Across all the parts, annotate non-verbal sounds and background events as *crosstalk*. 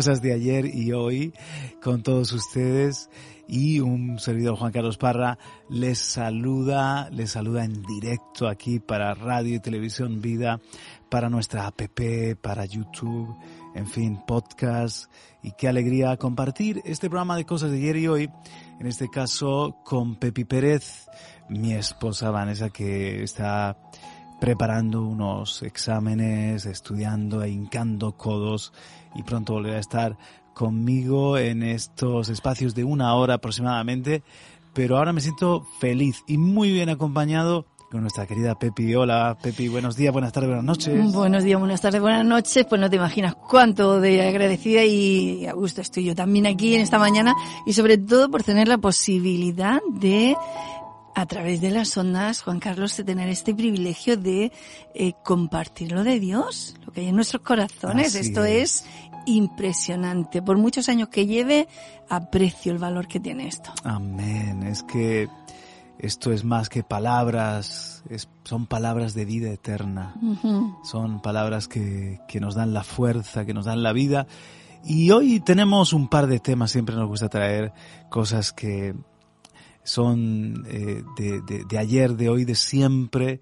Cosas de ayer y hoy con todos ustedes. Y un servidor Juan Carlos Parra les saluda, les saluda en directo aquí para Radio y Televisión Vida, para nuestra app, para YouTube, en fin, podcast. Y qué alegría compartir este programa de cosas de ayer y hoy, en este caso con Pepi Pérez, mi esposa Vanessa que está preparando unos exámenes, estudiando e codos y pronto volverá a estar conmigo en estos espacios de una hora aproximadamente. Pero ahora me siento feliz y muy bien acompañado con nuestra querida Pepi. Hola Pepi, buenos días, buenas tardes, buenas noches. Buenos días, buenas tardes, buenas noches. Pues no te imaginas cuánto de agradecida y a gusto estoy yo también aquí en esta mañana y sobre todo por tener la posibilidad de a través de las ondas, Juan Carlos, de tener este privilegio de eh, compartir lo de Dios, lo que hay en nuestros corazones. Esto es. impresionante. Por muchos años que lleve, aprecio el valor que tiene esto. Amén. Es que esto es más que palabras, son palabras de vida eterna. Son palabras que, que nos dan la fuerza, que nos dan la vida. Y hoy tenemos un par de temas, siempre nos gusta traer cosas que son eh, de, de, de, ayer, de hoy, de siempre,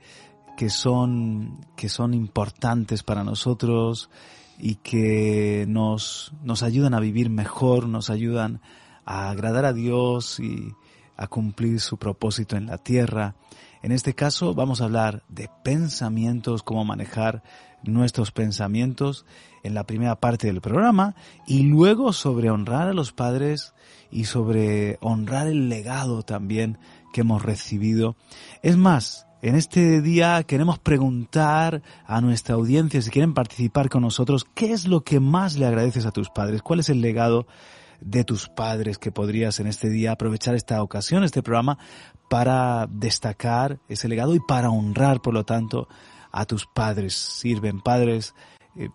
que son, que son importantes para nosotros y que nos, nos ayudan a vivir mejor, nos ayudan a agradar a Dios y a cumplir su propósito en la tierra. En este caso vamos a hablar de pensamientos, cómo manejar nuestros pensamientos en la primera parte del programa y luego sobre honrar a los padres y sobre honrar el legado también que hemos recibido. Es más, en este día queremos preguntar a nuestra audiencia si quieren participar con nosotros, ¿qué es lo que más le agradeces a tus padres? ¿Cuál es el legado de tus padres que podrías en este día aprovechar esta ocasión, este programa, para destacar ese legado y para honrar, por lo tanto, a tus padres? Sirven padres eh,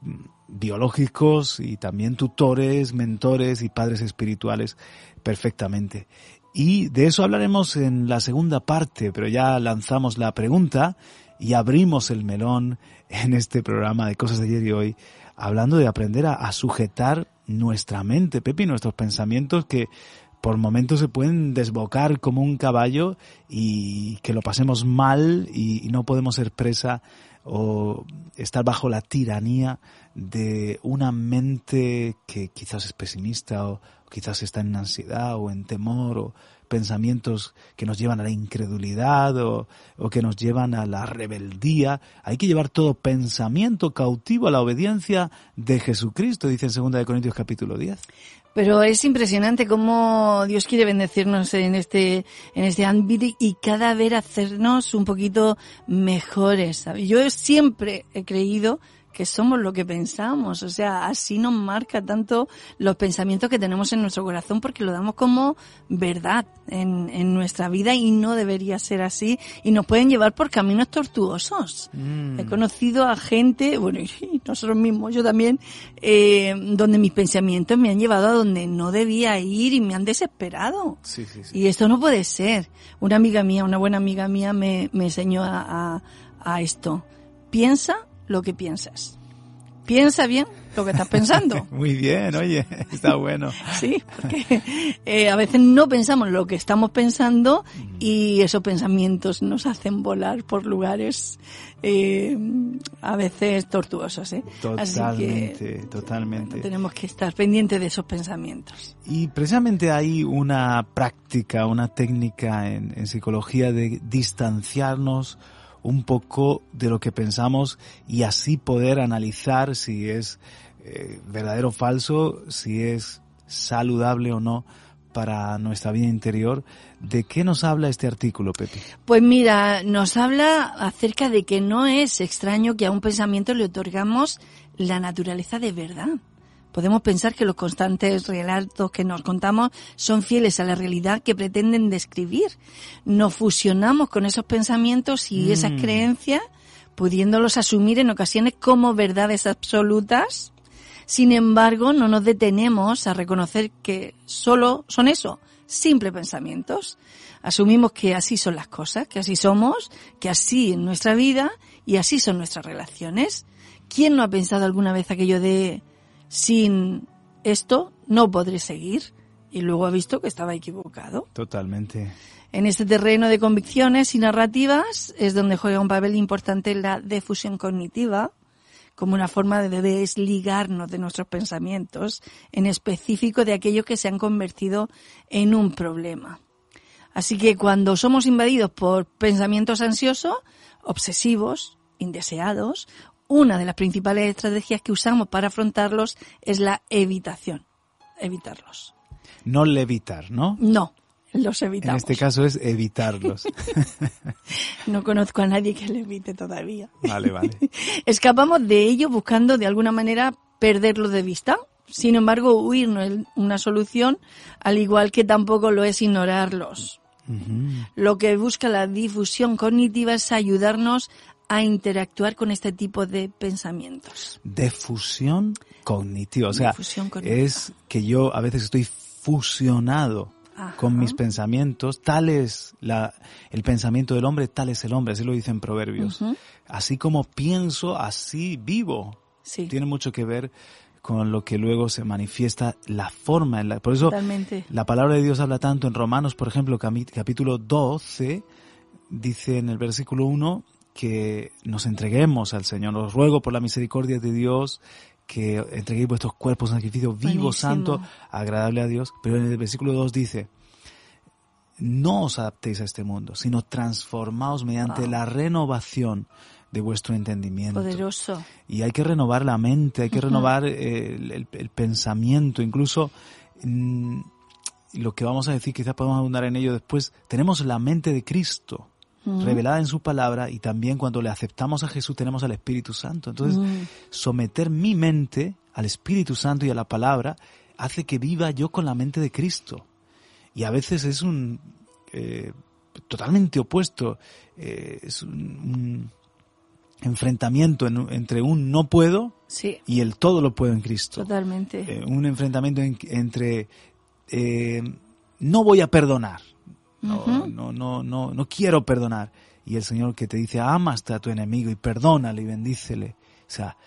biológicos y también tutores, mentores y padres espirituales perfectamente. Y de eso hablaremos en la segunda parte, pero ya lanzamos la pregunta y abrimos el melón en este programa de Cosas de ayer y hoy, hablando de aprender a, sujetar nuestra mente, Pepe, nuestros pensamientos que por momentos se pueden desbocar como un caballo y que lo pasemos mal y no podemos ser presa o estar bajo la tiranía de una mente que quizás es pesimista o quizás está en ansiedad o en temor o pensamientos que nos llevan a la incredulidad o, o, que nos llevan a la rebeldía. Hay que llevar todo pensamiento cautivo a la obediencia de Jesucristo, dice en 2 Corintios capítulo 10. Pero es impresionante cómo Dios quiere bendecirnos en este, en este ámbito y cada vez hacernos un poquito mejores. Yo siempre he creído que somos lo que pensamos. O sea, así nos marca tanto los pensamientos que tenemos en nuestro corazón porque lo damos como verdad en, en nuestra vida y no debería ser así y nos pueden llevar por caminos tortuosos. Mm. He conocido a gente, bueno, y *laughs* nosotros mismos, yo también, eh, donde mis pensamientos me han llevado a donde no debía ir y me han desesperado. Sí, sí, sí. Y esto no puede ser. Una amiga mía, una buena amiga mía me, me enseñó a, a, a esto piensa lo que piensas. Piensa bien lo que estás pensando. *laughs* Muy bien, oye, está bueno. *laughs* sí, porque eh, a veces no pensamos lo que estamos pensando y esos pensamientos nos hacen volar por lugares eh, a veces tortuosos. ¿eh? Totalmente, totalmente. tenemos que estar pendientes de esos pensamientos. Y precisamente hay una práctica, una técnica en, en psicología de distanciarnos un poco de lo que pensamos y así poder analizar si es eh, verdadero o falso, si es saludable o no para nuestra vida interior. ¿De qué nos habla este artículo, Pepe? Pues mira, nos habla acerca de que no es extraño que a un pensamiento le otorgamos la naturaleza de verdad. Podemos pensar que los constantes relatos que nos contamos son fieles a la realidad que pretenden describir. Nos fusionamos con esos pensamientos y esas mm. creencias, pudiéndolos asumir en ocasiones como verdades absolutas. Sin embargo, no nos detenemos a reconocer que solo son eso, simples pensamientos. Asumimos que así son las cosas, que así somos, que así es nuestra vida y así son nuestras relaciones. ¿Quién no ha pensado alguna vez aquello de sin esto no podré seguir. Y luego ha visto que estaba equivocado. Totalmente. En este terreno de convicciones y narrativas es donde juega un papel importante la difusión cognitiva, como una forma de desligarnos de nuestros pensamientos, en específico de aquellos que se han convertido en un problema. Así que cuando somos invadidos por pensamientos ansiosos, obsesivos, indeseados una de las principales estrategias que usamos para afrontarlos es la evitación. Evitarlos. No levitar, ¿no? No, los evitamos. En este caso es evitarlos. *laughs* *laughs* no conozco a nadie que le evite todavía. Vale, vale. *laughs* Escapamos de ello buscando de alguna manera perderlo de vista. Sin embargo, huir no es una solución, al igual que tampoco lo es ignorarlos. Lo que busca la difusión cognitiva es ayudarnos a interactuar con este tipo de pensamientos. Defusión cognitiva, o sea, es que yo a veces estoy fusionado con mis pensamientos, tal es la, el pensamiento del hombre, tal es el hombre, así lo dicen Proverbios. Así como pienso, así vivo. Sí. Tiene mucho que ver con lo que luego se manifiesta la forma en la por eso la palabra de Dios habla tanto en Romanos por ejemplo capítulo 12 dice en el versículo 1 que nos entreguemos al Señor. Os ruego por la misericordia de Dios que entreguéis vuestros cuerpos en sacrificio vivo, santo, agradable a Dios. Pero en el versículo 2 dice, no os adaptéis a este mundo, sino transformaos mediante la renovación de vuestro entendimiento. Poderoso. Y hay que renovar la mente, hay que renovar el, pensamiento, incluso mm, lo que vamos a decir, quizás podemos abundar en ello después, tenemos la mente de Cristo revelada en su palabra y también cuando le aceptamos a Jesús tenemos al Espíritu Santo. Entonces, someter mi mente al Espíritu Santo y a la palabra hace que viva yo con la mente de Cristo. Y a veces es un eh, totalmente opuesto, eh, es un, enfrentamiento entre un no puedo y el todo lo puedo en Cristo. Totalmente. Eh, un enfrentamiento entre no voy a perdonar no, no, no, no, no quiero perdonar. Y el Señor que te dice, amaste a tu enemigo y perdónale y bendícele. O sea,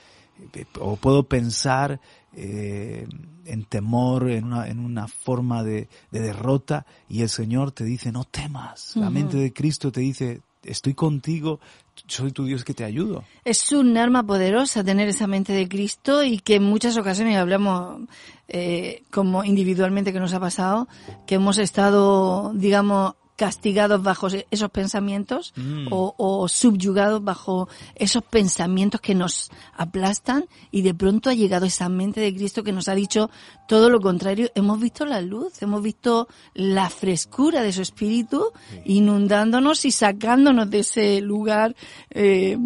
o puedo pensar eh, en temor, en una, en una forma de, derrota, y el Señor te dice, no temas. La mente de Cristo te dice, estoy contigo, soy tu Dios que te ayudo. Es un arma poderosa tener esa mente de Cristo y que en muchas ocasiones hablamos eh, como individualmente que nos ha pasado, que hemos estado, digamos, castigados bajo esos pensamientos mm. o, subyugados bajo esos pensamientos que nos aplastan y de pronto ha llegado esa mente de Cristo que nos ha dicho todo lo contrario. Hemos visto la luz, hemos visto la frescura de su espíritu inundándonos y sacándonos de ese lugar, eh,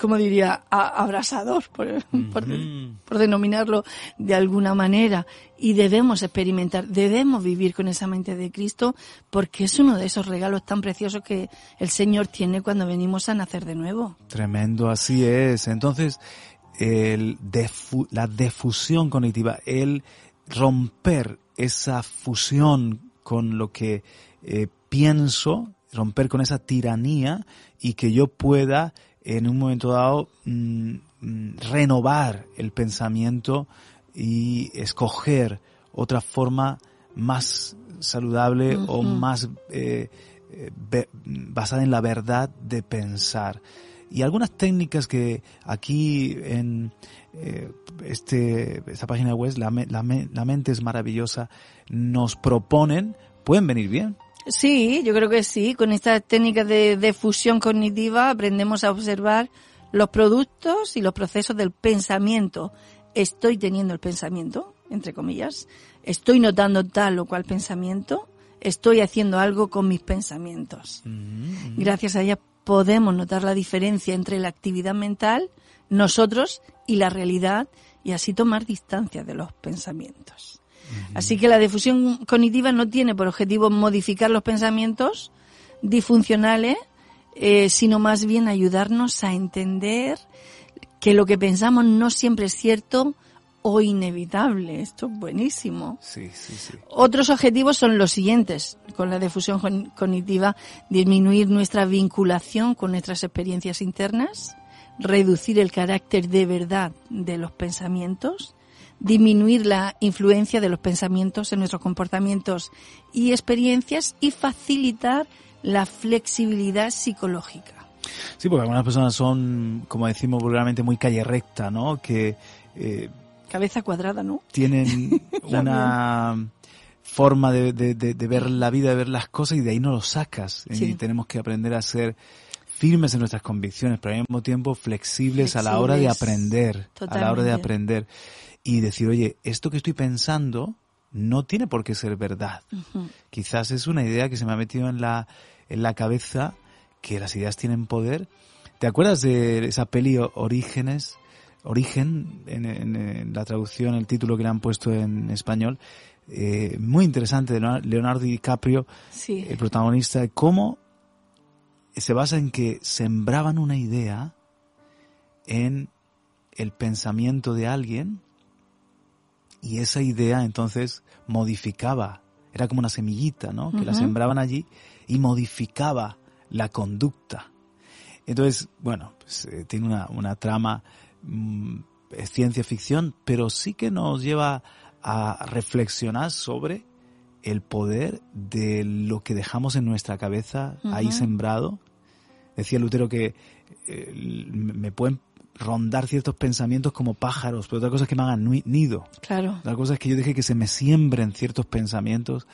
como diría, abrasador, por, por denominarlo de alguna manera y debemos experimentar, debemos vivir con esa mente de Cristo porque es uno de esos regalos tan preciosos que el Señor tiene cuando venimos a nacer de nuevo. Tremendo, así es. Entonces, la defusión cognitiva, el romper esa fusión con lo que eh, pienso, romper con esa tiranía y que yo pueda en un momento dado mm, mm, renovar el pensamiento y escoger otra forma más saludable o más eh, eh, basada en la verdad de pensar. Y algunas técnicas que aquí en eh, este, esta página web, la, la, la mente es maravillosa, nos proponen, pueden venir bien. Sí, yo creo que sí. Con esta técnica de, de fusión cognitiva aprendemos a observar los productos y los procesos del pensamiento. Estoy teniendo el pensamiento, entre comillas. Estoy notando tal o cual pensamiento. Estoy haciendo algo con mis pensamientos. Mm-hmm. Gracias a ella podemos notar la diferencia entre la actividad mental, nosotros y la realidad y así tomar distancia de los pensamientos. Así que la difusión cognitiva no tiene por objetivo modificar los pensamientos disfuncionales, eh, sino más bien ayudarnos a entender que lo que pensamos no siempre es cierto o inevitable. Esto es buenísimo. Sí, sí, sí. Otros objetivos son los siguientes. Con la difusión cognitiva, disminuir nuestra vinculación con nuestras experiencias internas, reducir el carácter de verdad de los pensamientos, disminuir la influencia de los pensamientos en nuestros comportamientos y experiencias y facilitar la flexibilidad psicológica. Sí, porque algunas personas son, como decimos vulgarmente, muy calle recta, ¿no? Que eh, cabeza cuadrada, ¿no? Tienen *laughs* una forma de, ver la vida, de ver las cosas y de ahí no lo sacas. Y tenemos que aprender a ser firmes en nuestras convicciones, pero al mismo tiempo flexibles, a la hora de aprender, a la hora de aprender y decir, oye, esto que estoy pensando no tiene por qué ser verdad. Quizás es una idea que se me ha metido en la, en la cabeza, que las ideas tienen poder. ¿Te acuerdas de esa peli Orígenes? Origen, en, la traducción, el título que le han puesto en español, eh, muy interesante de Leonardo DiCaprio, el protagonista, de cómo se basa en que sembraban una idea en el pensamiento de alguien y esa idea entonces modificaba, era como una semillita, ¿no? Que la sembraban allí y modificaba la conducta. Entonces, bueno, pues, eh, tiene una, una trama, mm, es ciencia ficción, pero sí que nos lleva a reflexionar sobre el poder de lo que dejamos en nuestra cabeza ahí sembrado. Decía Lutero que eh, me pueden rondar ciertos pensamientos como pájaros, pero otra cosa es que me hagan nido. Claro. Otra cosa es que yo deje que se me siembren ciertos pensamientos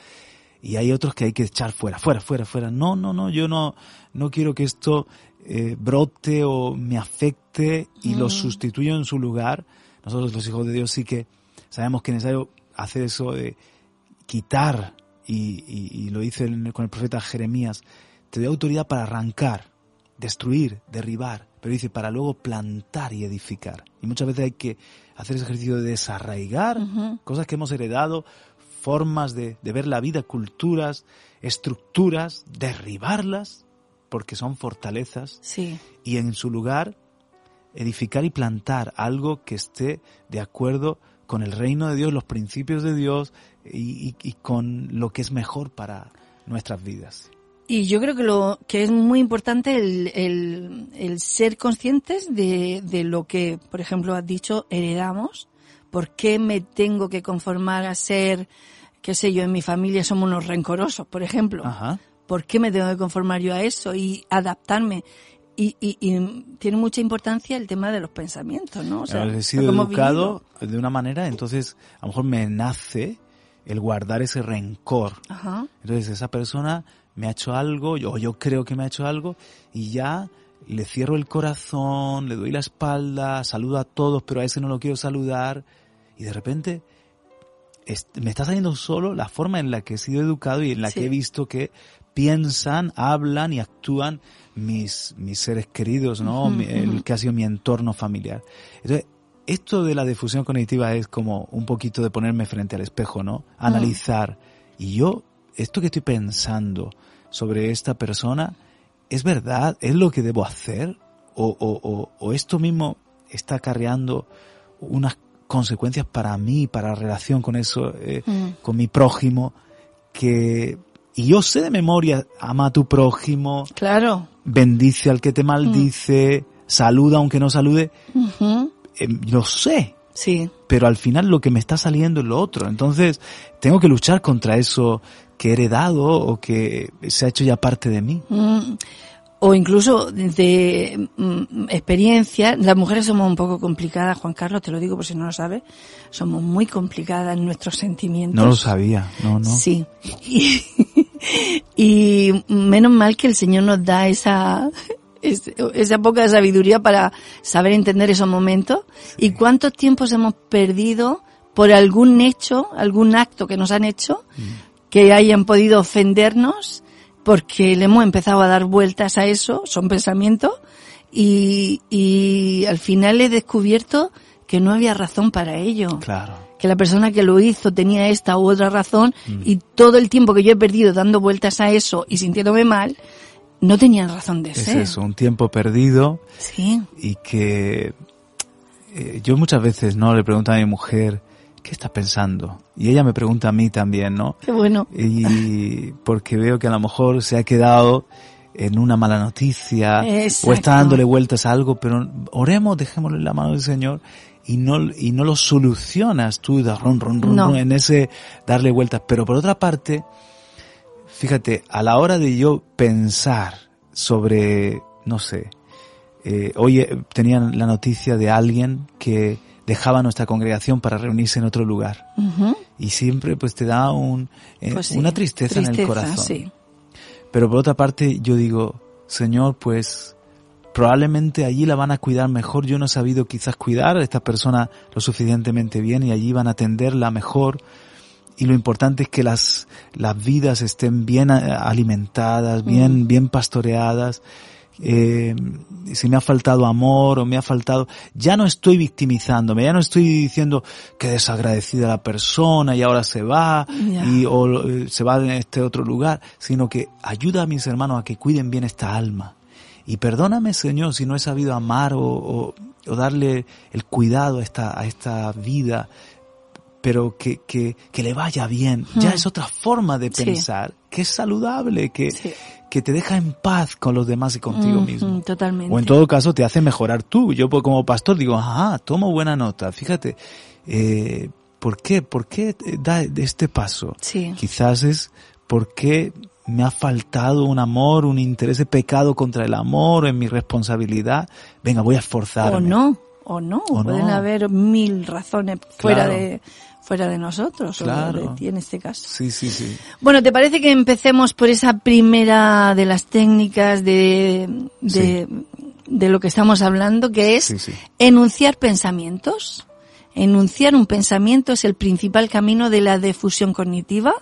y hay otros que hay que echar fuera, fuera, fuera, fuera. No, no, no, yo no, no quiero que esto eh, brote o me afecte y lo mm. sustituyo en su lugar. Nosotros los hijos de Dios sí que sabemos que es necesario hacer eso de quitar, y, y lo hice con el profeta Jeremías, te doy autoridad para arrancar, destruir, derribar, pero dice para luego plantar y edificar. Y muchas veces hay que hacer ese ejercicio de desarraigar cosas que hemos heredado, formas de, ver la vida, culturas, estructuras, derribarlas, porque son fortalezas, sí. y en su lugar edificar y plantar algo que esté de acuerdo con el reino de Dios, los principios de Dios y con lo que es mejor para nuestras vidas. Y yo creo que lo que es muy importante el, el, el ser conscientes de, de, lo que, por ejemplo, has dicho, heredamos. ¿Por qué me tengo que conformar a ser, qué sé yo, en mi familia somos unos rencorosos, por ejemplo? Ajá. ¿Por qué me tengo que conformar yo a eso y adaptarme? Y, y, y, tiene mucha importancia el tema de los pensamientos, ¿no? O sea, he sido educado de una manera, entonces a lo mejor me nace el guardar ese rencor. Ajá. Entonces esa persona me ha hecho algo, o yo creo que me ha hecho algo, y ya le cierro el corazón, le doy la espalda, saludo a todos, pero a ese no lo quiero saludar, y de repente me está saliendo solo la forma en la que he sido educado y en la que he visto que piensan, hablan y actúan mis, mis seres queridos, ¿no? El que ha sido mi entorno familiar. Entonces, esto de la difusión cognitiva es como un poquito de ponerme frente al espejo, ¿no? Analizar. Y yo, esto que estoy pensando, sobre esta persona, ¿es verdad? ¿Es lo que debo hacer? ¿O, o, o, esto mismo está acarreando unas consecuencias para mí, para la relación con eso, eh, con mi prójimo, que... Y yo sé de memoria, ama a tu prójimo. Claro. Bendice al que te maldice, saluda aunque no salude, eh, lo sé. Sí. Pero al final lo que me está saliendo es lo otro. Entonces, tengo que luchar contra eso que he heredado o que se ha hecho ya parte de mí. Mm, o incluso de mm, experiencia, las mujeres somos un poco complicadas, Juan Carlos, te lo digo por si no lo sabes, somos muy complicadas en nuestros sentimientos. No lo sabía, no, no. Sí. *laughs* Y, y menos mal que el Señor nos da esa, esa poca sabiduría para saber entender esos momentos. ¿Y cuántos tiempos hemos perdido por algún hecho, algún acto que nos han hecho, mm. que hayan podido ofendernos? Porque le hemos empezado a dar vueltas a eso, son pensamientos, y, y al final he descubierto que no había razón para ello. Claro. Que la persona que lo hizo tenía esta u otra razón mm. y todo el tiempo que yo he perdido dando vueltas a eso y sintiéndome mal, no tenían razón de ser. Es eso, un tiempo perdido. Sí. Y que eh, yo muchas veces no le pregunto a mi mujer, ¿qué está pensando? Y ella me pregunta a mí también, ¿no? Qué bueno. Y porque veo que a lo mejor se ha quedado en una mala noticia o está dándole vueltas a algo, pero oremos, dejémosle la mano del Señor y no, y no lo solucionas tú ron, ron, ron, en ese darle vueltas. Pero por otra parte, fíjate, a la hora de yo pensar sobre, no sé, eh, hoy tenían la noticia de alguien que dejaba nuestra congregación para reunirse en otro lugar. Y siempre pues te da un, eh, pues una tristeza, en el corazón. Pero por otra parte yo digo, Señor, pues probablemente allí la van a cuidar mejor. Yo no he sabido quizás cuidar a esta persona lo suficientemente bien y allí van a atenderla mejor. Y lo importante es que las, las vidas estén bien alimentadas, bien, mm. bien pastoreadas eh, si me ha faltado amor o me ha faltado, ya no estoy victimizándome, ya no estoy diciendo que desagradecida la persona y ahora se va y o eh, se va en este otro lugar, sino que ayuda a mis hermanos a que cuiden bien esta alma. Y perdóname, Señor, si no he sabido amar o, o, o darle el cuidado a esta, a esta vida, pero que, que, que le vaya bien. Ya es otra forma de pensar, que es saludable, que, que te deja en paz con los demás y contigo mismo. Totalmente. O en todo caso te hace mejorar tú. Yo pues, como pastor digo, ajá, tomo buena nota. Fíjate, eh, ¿por qué? ¿Por qué da este paso? Sí. Quizás es porque me ha faltado un amor, un interés de pecado contra el amor en mi responsabilidad. Venga, voy a esforzarme. O no, o no. Pueden haber mil razones fuera de fuera de nosotros, claro. o de en este caso. Sí, sí, sí. Bueno, ¿te parece que empecemos por esa primera de las técnicas de, de, de lo que estamos hablando, que es enunciar pensamientos? Enunciar un pensamiento es el principal camino de la difusión cognitiva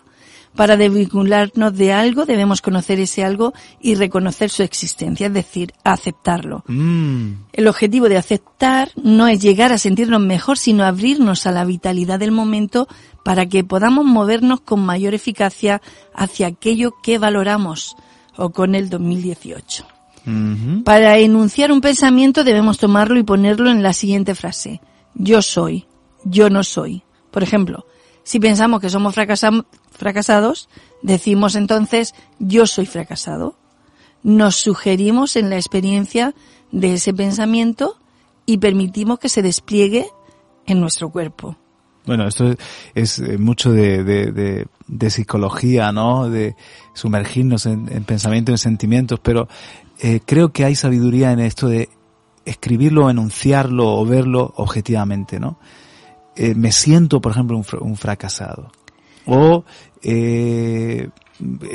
para desvincularnos de algo debemos conocer ese algo y reconocer su existencia, es decir, aceptarlo. Mm. El objetivo de aceptar no es llegar a sentirnos mejor, sino abrirnos a la vitalidad del momento para que podamos movernos con mayor eficacia hacia aquello que valoramos o con el 2018. Para enunciar un pensamiento debemos tomarlo y ponerlo en la siguiente frase. Yo soy, yo no soy. Por ejemplo, si pensamos que somos fracasados, decimos entonces yo soy fracasado. Nos sugerimos en la experiencia de ese pensamiento y permitimos que se despliegue en nuestro cuerpo. Bueno, esto es, eh, mucho de, de, psicología, ¿no? De sumergirnos en, pensamientos, en sentimientos, pero eh, creo que hay sabiduría en esto de escribirlo, enunciarlo o verlo objetivamente, ¿no? Eh, me siento, por ejemplo, un, fracasado. O eh,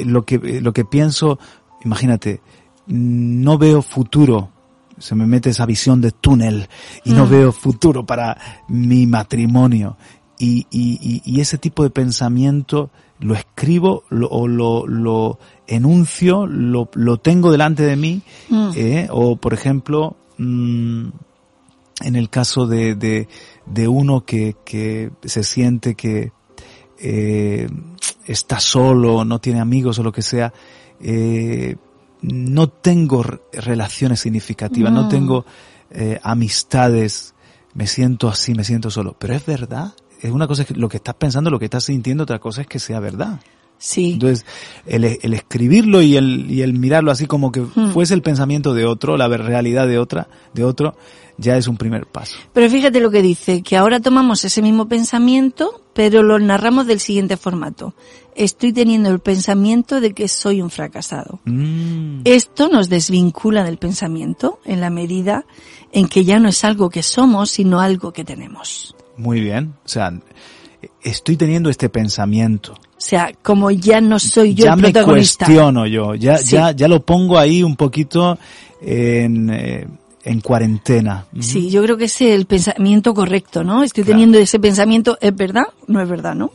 lo, que, lo que pienso, imagínate, no veo futuro, se me mete esa visión de túnel y no mm. veo futuro para mi matrimonio. Y, y, y, ese tipo de pensamiento lo escribo lo, o lo, lo enuncio, lo, lo tengo delante de mí, mm. eh, o por ejemplo, mm, en el caso de, de, de uno que, que, se siente que eh, está solo, no tiene amigos o lo que sea, eh, no tengo relaciones significativas, no, tengo eh, amistades, me siento así, me siento solo. Pero es verdad, es una cosa que lo que estás pensando, lo que estás sintiendo, otra cosa es que sea verdad. Sí. Entonces, el, el escribirlo y el, y el mirarlo así como que Hmm. fuese el pensamiento de otro, la realidad de otra, de otro, ya es un primer paso. Pero fíjate lo que dice, que ahora tomamos ese mismo pensamiento, pero lo narramos del siguiente formato. Estoy teniendo el pensamiento de que soy un fracasado. Mm, Esto nos desvincula del pensamiento en la medida en que ya no es algo que somos, sino algo que tenemos. muy bien. O sea, estoy teniendo este pensamiento. O sea, como ya no soy yo ya el me protagonista. cuestiono yo, ya, Sí. ya, ya lo pongo ahí un poquito en, eh, en cuarentena. Sí, yo creo que es el pensamiento correcto, ¿no? Estoy Claro. teniendo ese pensamiento, ¿es verdad? No es verdad, ¿no?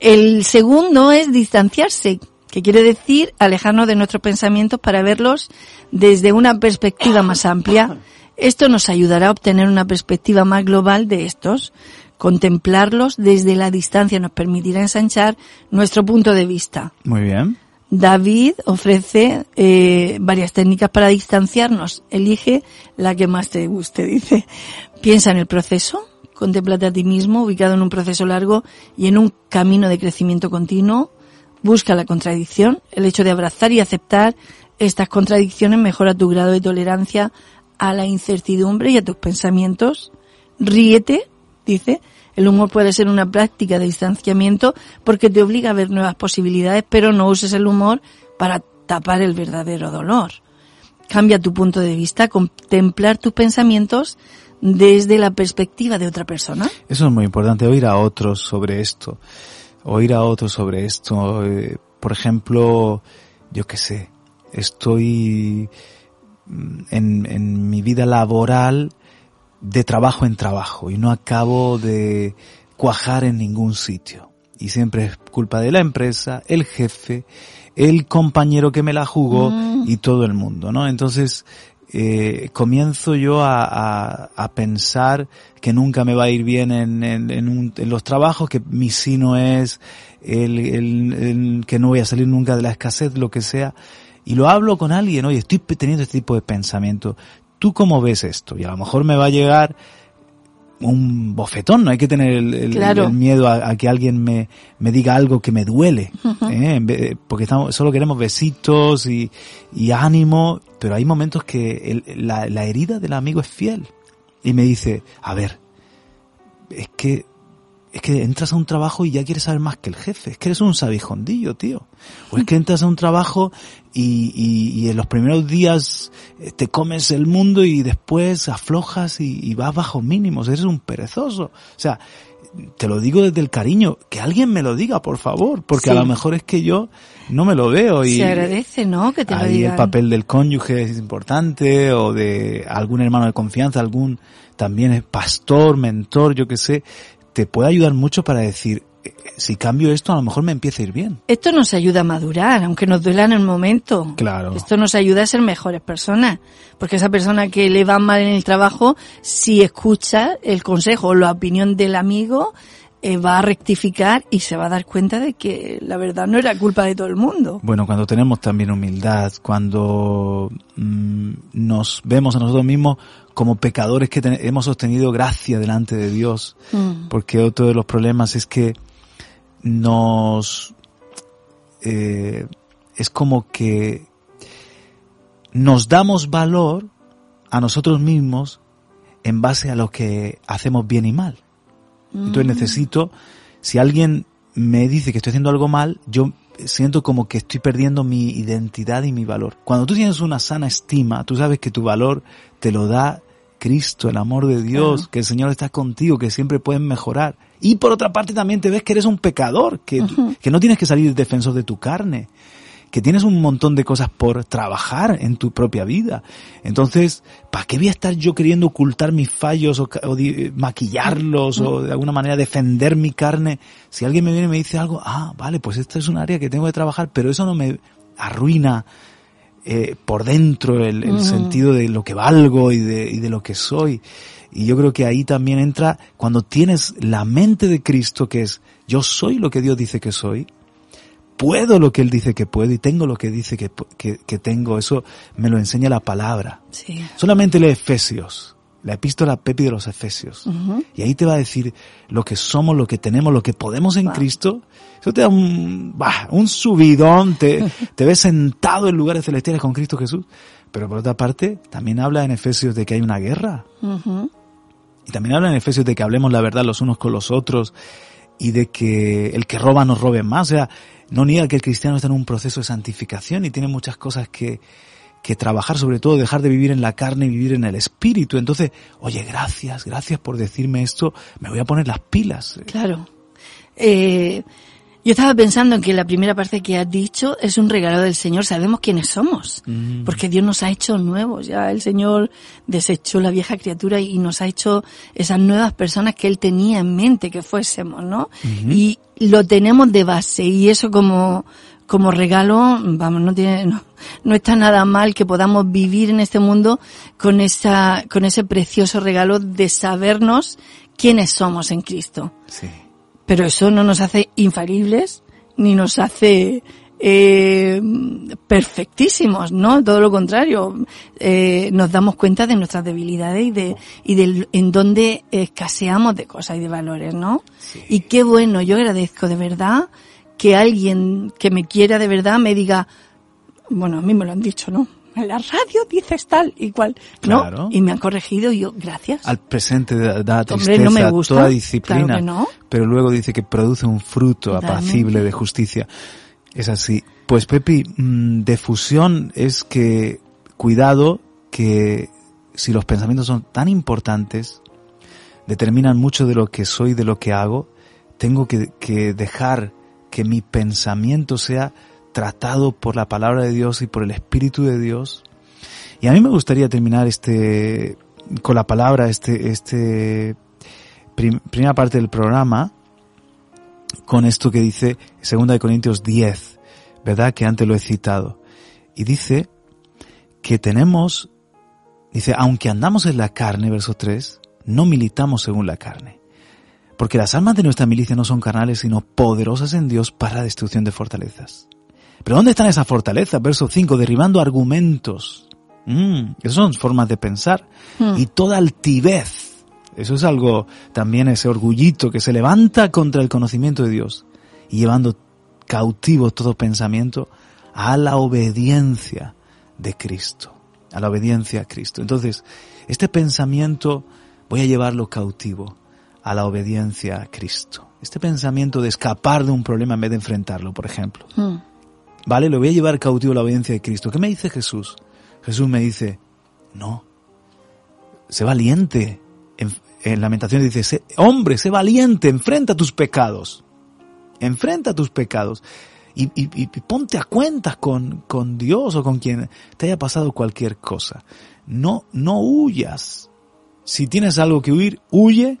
El segundo es distanciarse, que quiere decir alejarnos de nuestros pensamientos para verlos desde una perspectiva más amplia. Esto nos ayudará a obtener una perspectiva más global de estos. Contemplarlos desde la distancia nos permitirá ensanchar nuestro punto de vista. Muy bien. David ofrece eh, varias técnicas para distanciarnos. Elige la que más te guste, *laughs* dice. Piensa en el proceso, contémplate a ti mismo, ubicado en un proceso largo y en un camino de crecimiento continuo. Busca la contradicción. El hecho de abrazar y aceptar estas contradicciones mejora tu grado de tolerancia a la incertidumbre y a tus pensamientos. Ríete, dice. El humor puede ser una práctica de distanciamiento porque te obliga a ver nuevas posibilidades, pero no uses el humor para tapar el verdadero dolor. Cambia tu punto de vista, contemplar tus pensamientos desde la perspectiva de otra persona. Eso es muy importante, oír a otros sobre esto. Oír a otros sobre esto. Eh, por ejemplo, yo qué sé, estoy mm, en, en mi vida laboral de trabajo en trabajo y no acabo de cuajar en ningún sitio. Y siempre es culpa de la empresa, el jefe, el compañero que me la jugó y todo el mundo, ¿no? Entonces, eh, comienzo yo a, a- a pensar que nunca me va a ir bien en, en- en un- en los trabajos, que mi sino es el, el- el que no voy a salir nunca de la escasez, lo que sea. Y lo hablo con alguien, oye, estoy teniendo este tipo de pensamiento. ¿Tú cómo ves esto? Y a lo mejor me va a llegar un bofetón, no hay que tener el, el- Claro. el miedo a, a que alguien me, me diga algo que me duele, ¿eh? Porque estamos, solo queremos besitos y, y ánimo, pero hay momentos que el- la, la herida del amigo es fiel y me dice, a ver, es que es que entras a un trabajo y ya quieres saber más que el jefe. Es que eres un sabijondillo, tío. O es que entras a un trabajo y, y, y en los primeros días eh, te comes el mundo y después aflojas y, y vas bajo mínimos. Eres un perezoso. O sea, te lo digo desde el cariño. Que alguien me lo diga, por favor. Porque a lo mejor es que yo no me lo veo. Y Se agradece, ¿no? Que te lo Ahí digan. el papel del cónyuge es importante, o de algún hermano de confianza, algún también es pastor, mentor, yo que sé, te puede ayudar mucho para decir, eh, si cambio esto, a lo mejor me empieza a ir bien. Esto nos ayuda a madurar, aunque nos duela en el momento. Claro. Esto nos ayuda a ser mejores personas. Porque esa persona que le va mal en el trabajo, si escucha el consejo o la opinión del amigo, eh, va a rectificar y se va a dar cuenta de que la verdad no era culpa de todo el mundo. Bueno, cuando tenemos también humildad, cuando mm, nos vemos a nosotros mismos como pecadores que ten- hemos sostenido gracia delante de Dios, Mm. porque otro de los problemas es que nos eh, es como que nos damos valor a nosotros mismos en base a lo que hacemos bien y mal. Entonces necesito, si alguien me dice que estoy haciendo algo mal, yo siento como que estoy perdiendo mi identidad y mi valor. Cuando tú tienes una sana estima, tú sabes que tu valor te lo da Cristo, el amor de Dios, Claro. que el Señor está contigo, que siempre puedes mejorar. Y por otra parte también te ves que eres un pecador, que, que no tienes que salir defensor de tu carne, que tienes un montón de cosas por trabajar en tu propia vida. Entonces, ¿para qué voy a estar yo queriendo ocultar mis fallos o, maquillarlos o de alguna manera defender mi carne? Si alguien me viene y me dice algo, ah, vale, pues esta es un área que tengo que trabajar, pero eso no me arruina eh, por dentro el, sentido de lo que valgo y de, y de lo que soy. Y yo creo que ahí también entra cuando tienes la mente de Cristo, que es yo soy lo que Dios dice que soy, puedo lo que Él dice que puedo y tengo lo que dice que, que, que tengo. Eso me lo enseña la palabra. Sí. Solamente lee Efesios. la epístola Pepi de los Efesios. Y ahí te va a decir lo que somos, lo que tenemos, lo que podemos en Cristo. Eso te da un, bah, un subidón, te, *laughs* te ves sentado en lugares celestiales con Cristo Jesús. Pero por otra parte, también habla en Efesios de que hay una guerra. Y también habla en Efesios de que hablemos la verdad los unos con los otros y de que el que roba no robe más. O sea, no niega que el cristiano está en un proceso de santificación y tiene muchas cosas que, que trabajar, sobre todo dejar de vivir en la carne y vivir en el espíritu. Entonces, oye, gracias, gracias por decirme esto, me voy a poner las pilas. Claro. Eh, yo estaba pensando en que la primera parte que has dicho es un regalo del Señor. Sabemos quiénes somos, mm. porque Dios nos ha hecho nuevos. Ya el Señor desechó la vieja criatura y nos ha hecho esas nuevas personas que Él tenía en mente que fuésemos, ¿no? Y lo tenemos de base y eso como como regalo, vamos, no tiene, no, no, está nada mal que podamos vivir en este mundo con esa, con ese precioso regalo de sabernos quiénes somos en Cristo. Sí. Pero eso no nos hace infalibles, ni nos hace eh, perfectísimos, ¿no? Todo lo contrario, eh, nos damos cuenta de nuestras debilidades y de, y de en dónde escaseamos de cosas y de valores, ¿no? Y qué bueno, yo agradezco de verdad que alguien que me quiera de verdad me diga, bueno, a mí me lo han dicho, ¿no? en la radio dices tal y cual. No, y me han corregido y yo, gracias. Al presente da, tristeza, no me gusta, toda disciplina, pero luego dice que produce un fruto apacible de justicia. Es así. Pues Pepi, mm, de fusión es que, cuidado, que si los pensamientos son tan importantes, determinan mucho de lo que soy, de lo que hago, tengo que, que dejar que mi pensamiento sea tratado por la palabra de Dios y por el Espíritu de Dios. Y a mí me gustaría terminar este, con la palabra, este, este, primera parte del programa, con esto que dice 2 Corintios 10, ¿verdad? Que antes lo he citado. Y dice que tenemos, dice, aunque andamos en la carne, verso 3, no militamos según la carne. Porque las armas de nuestra milicia no son carnales, sino poderosas en Dios para la destrucción de fortalezas. Pero ¿dónde están esas fortalezas? Verso 5, derribando argumentos. Mm, esas son formas de pensar. Hmm. Y toda altivez. Eso es algo, también ese orgullito que se levanta contra el conocimiento de Dios y llevando cautivo todo pensamiento a la obediencia de Cristo, a la obediencia a Cristo. Entonces, este pensamiento voy a llevarlo cautivo a la obediencia a Cristo. Este pensamiento de escapar de un problema en vez de enfrentarlo, por ejemplo. Hmm. Vale, lo voy a llevar cautivo a la obediencia de Cristo. ¿Qué me dice Jesús? Jesús me dice, no, sé valiente. En, en Lamentaciones dice, hombre, sé valiente, enfrenta tus pecados. Enfrenta tus pecados. Y, y, ponte a cuentas con, con Dios o con quien te haya pasado cualquier cosa. No, no huyas. Si tienes algo que huir, huye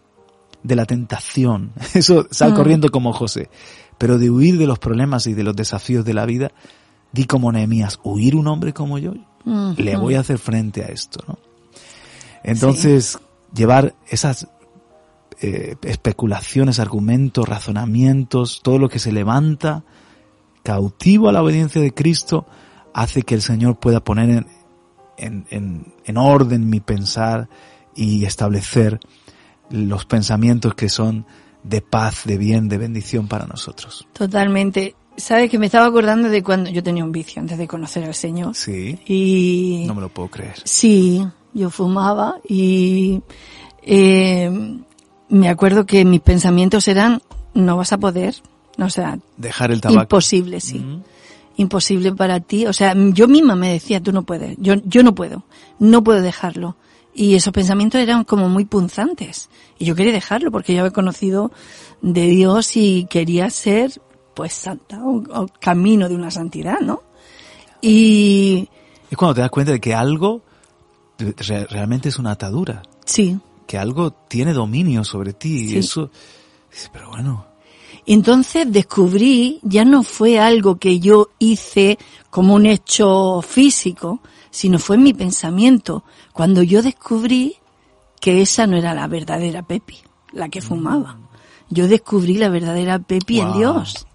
de la tentación. *laughs* Eso sal mm. corriendo como José pero de huir de los problemas y de los desafíos de la vida, di como Nehemías, huir un hombre como yo, le voy a hacer frente a esto, ¿no? Entonces, llevar esas eh, especulaciones, argumentos, razonamientos, todo lo que se levanta cautivo a la obediencia de Cristo, hace que el Señor pueda poner en, en, en orden mi pensar y establecer los pensamientos que son de paz, de bien, de bendición para nosotros. Totalmente. Sabes que me estaba acordando de cuando yo tenía un vicio antes de conocer al Señor. Sí. Y. No me lo puedo creer. Sí, yo fumaba y eh, me acuerdo que mis pensamientos eran no vas a poder, o sea, dejar el tabaco. Imposible, sí. Imposible para ti, o sea, yo misma me decía, tú no puedes, yo yo no puedo, no puedo dejarlo. Y esos pensamientos eran como muy punzantes. Y yo quería dejarlo porque yo había conocido de Dios y quería ser, pues, santa, o, camino de una santidad, ¿no? Y... Es cuando te das cuenta de que algo realmente es una atadura. Sí. Que algo tiene dominio sobre ti. Y eso, pero bueno. Entonces descubrí, ya no fue algo que yo hice como un hecho físico, sino fue mi pensamiento, cuando yo descubrí que esa no era la verdadera Pepi, la que fumaba. Yo descubrí la verdadera Pepi en Dios.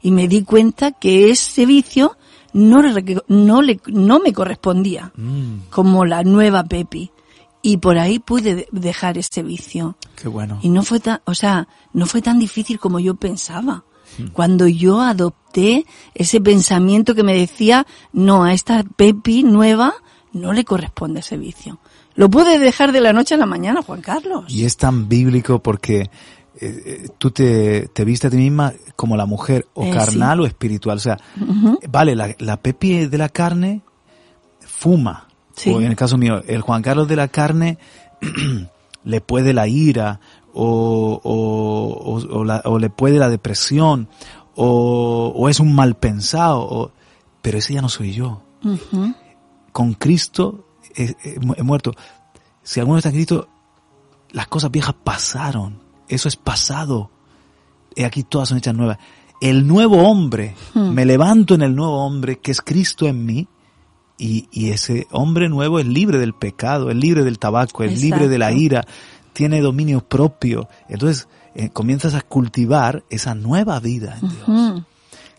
Y me di cuenta que ese vicio no, no, le, no me correspondía mm. como la nueva Pepi. y por ahí pude dejar ese vicio. Qué bueno. Y no fue tan, o sea, no fue tan difícil como yo pensaba. Cuando yo adopté ese pensamiento que me decía, no, a esta Pepi nueva no le corresponde ese vicio. Lo pude dejar de la noche a la mañana, Juan Carlos. Y es tan bíblico porque eh, eh, tú te, te viste a ti misma como la mujer o Eh, carnal o espiritual. O sea, vale, la, la Pepi de la carne fuma. Sí. O en el caso mío, el Juan Carlos de la carne *clears throat* le puede la ira o, o, o- la- o le puede la depresión o, o es un mal pensado. o- pero ese ya no soy yo. Con Cristo he, he muerto. Si alguno está en Cristo, las cosas viejas pasaron. Eso es pasado. He aquí todas son hechas nuevas. El nuevo hombre, me levanto en el nuevo hombre que es Cristo en mí. Y, y ese hombre nuevo es libre del pecado, es libre del tabaco, es libre de la ira, tiene dominio propio. Entonces eh, comienzas a cultivar esa nueva vida en Dios.